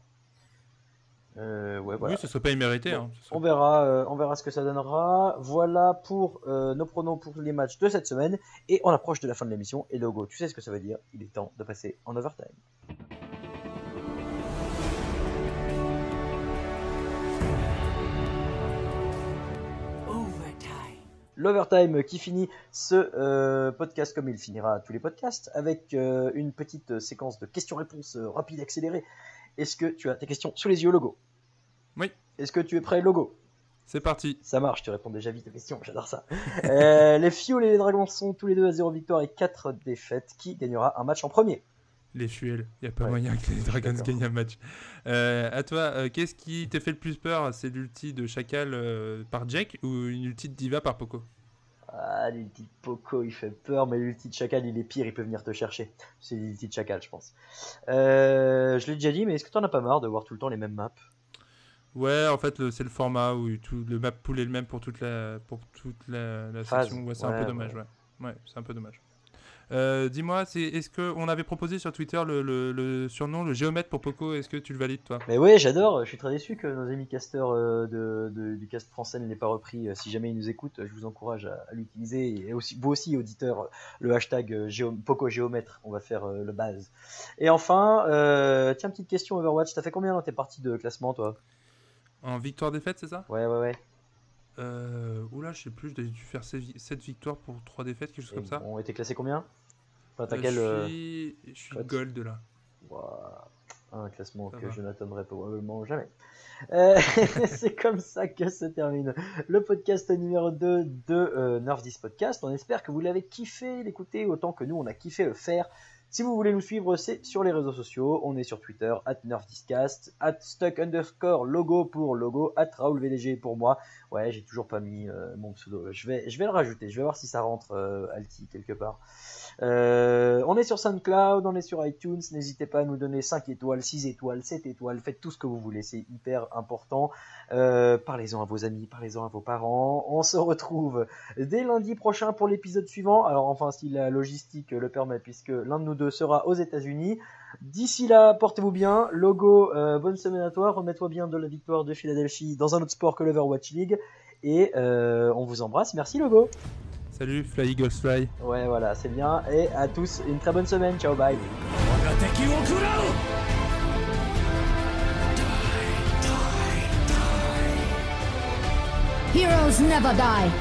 Euh, ouais, voilà. Oui, ce serait pas immérité. hein. Ce serait- On verra, euh, on verra ce que ça donnera. Voilà pour euh, nos pronos pour les matchs de cette semaine. Et on approche de la fin de l'émission. Et logo, tu sais ce que ça veut dire Il est temps de passer en overtime. L'overtime qui finit ce euh, podcast comme il finira tous les podcasts avec euh, une petite séquence de questions-réponses euh, rapides accélérées. Est-ce que tu as tes questions sous les yeux, logo? Oui. Est-ce que tu es prêt, logo? C'est parti. Ça marche, tu réponds déjà vite aux questions, j'adore ça. Euh, les Fioles et les Dragons sont tous les deux à 0 victoire et 4 défaites. Qui gagnera un match en premier? Les Fuels. Il n'y a pas Ouais. moyen que les Dragons gagnent un match. Euh, à toi, euh, qu'est-ce qui te fait le plus peur? C'est l'ulti de Chacal euh, par Jack ou une ulti de Diva par Poco? Ah, l'ulti de Poco, il fait peur, mais l'ulti de Chacal, il est pire, il peut venir te chercher. C'est l'ulti de Chacal, je pense. Euh, je l'ai déjà dit, mais est-ce que t'en as pas marre de voir tout le temps les mêmes maps? Ouais, en fait, le- c'est le format où tout, le map pool est le même pour toute la, pour toute la, la Phase. session. Ouais, c'est Ouais, un peu dommage, ouais. Ouais, c'est un peu dommage. Euh, Dis-moi, c'est- est-ce qu'on avait proposé sur Twitter le, le- le surnom, le géomètre pour Poco Est-ce que tu le valides, toi? Mais ouais, j'adore. Je suis très déçu que nos amis casteurs euh, de, de- du cast français ne l'aient pas repris. Euh, Si jamais ils nous écoutent, je vous encourage à, à l'utiliser. Et aussi, vous aussi, auditeurs, le hashtag géo- Poco Géomètre. On va faire euh, le base. Et enfin, tiens, petite question Overwatch. T'as fait combien dans tes parties de classement, toi? En victoire-défaite, c'est ça? Ouais, ouais, ouais. euh, Oula, je sais plus, j'ai dû faire 7 victoires pour 3 défaites, quelque chose Et comme ça. bon, été classé combien? Enfin, t'as Euh, quel. euh, Je suis, je suis cote gold là. Un classement Ça que va. je n'atteindrai probablement jamais. Euh, c'est comme ça que se termine le podcast numéro 2 de euh, Nerf 10 Podcast. On espère que vous l'avez kiffé l'écouter autant que nous on a kiffé le faire. Si vous voulez nous suivre, c'est sur les réseaux sociaux. On est sur Twitter, at NerfDiscast, at stuck underscore logo pour logo, at RaoulVDG pour moi. Ouais, j'ai toujours pas mis euh, mon pseudo. Je vais, je vais le rajouter. Je vais voir si ça rentre euh, Alti quelque part. Euh, on est sur SoundCloud, on est sur iTunes. N'hésitez pas à nous donner 5 étoiles, 6 étoiles, 7 étoiles. Faites tout ce que vous voulez, c'est hyper important. Euh, parlez-en à vos amis, parlez-en à vos parents. On se retrouve dès lundi prochain pour l'épisode suivant. Alors, enfin, si la logistique le permet, puisque l'un de nous deux sera aux États-Unis. D'ici là, portez-vous bien. Logo, euh, bonne semaine à toi. Remets-toi bien de la victoire de Philadelphie dans un autre sport que l'Overwatch League. Et euh, on vous embrasse. Merci, Logo. Salut, Fly Eagles Fly. Ouais, voilà, c'est bien. Et à tous, une très bonne semaine. Ciao, bye. Heroes never die.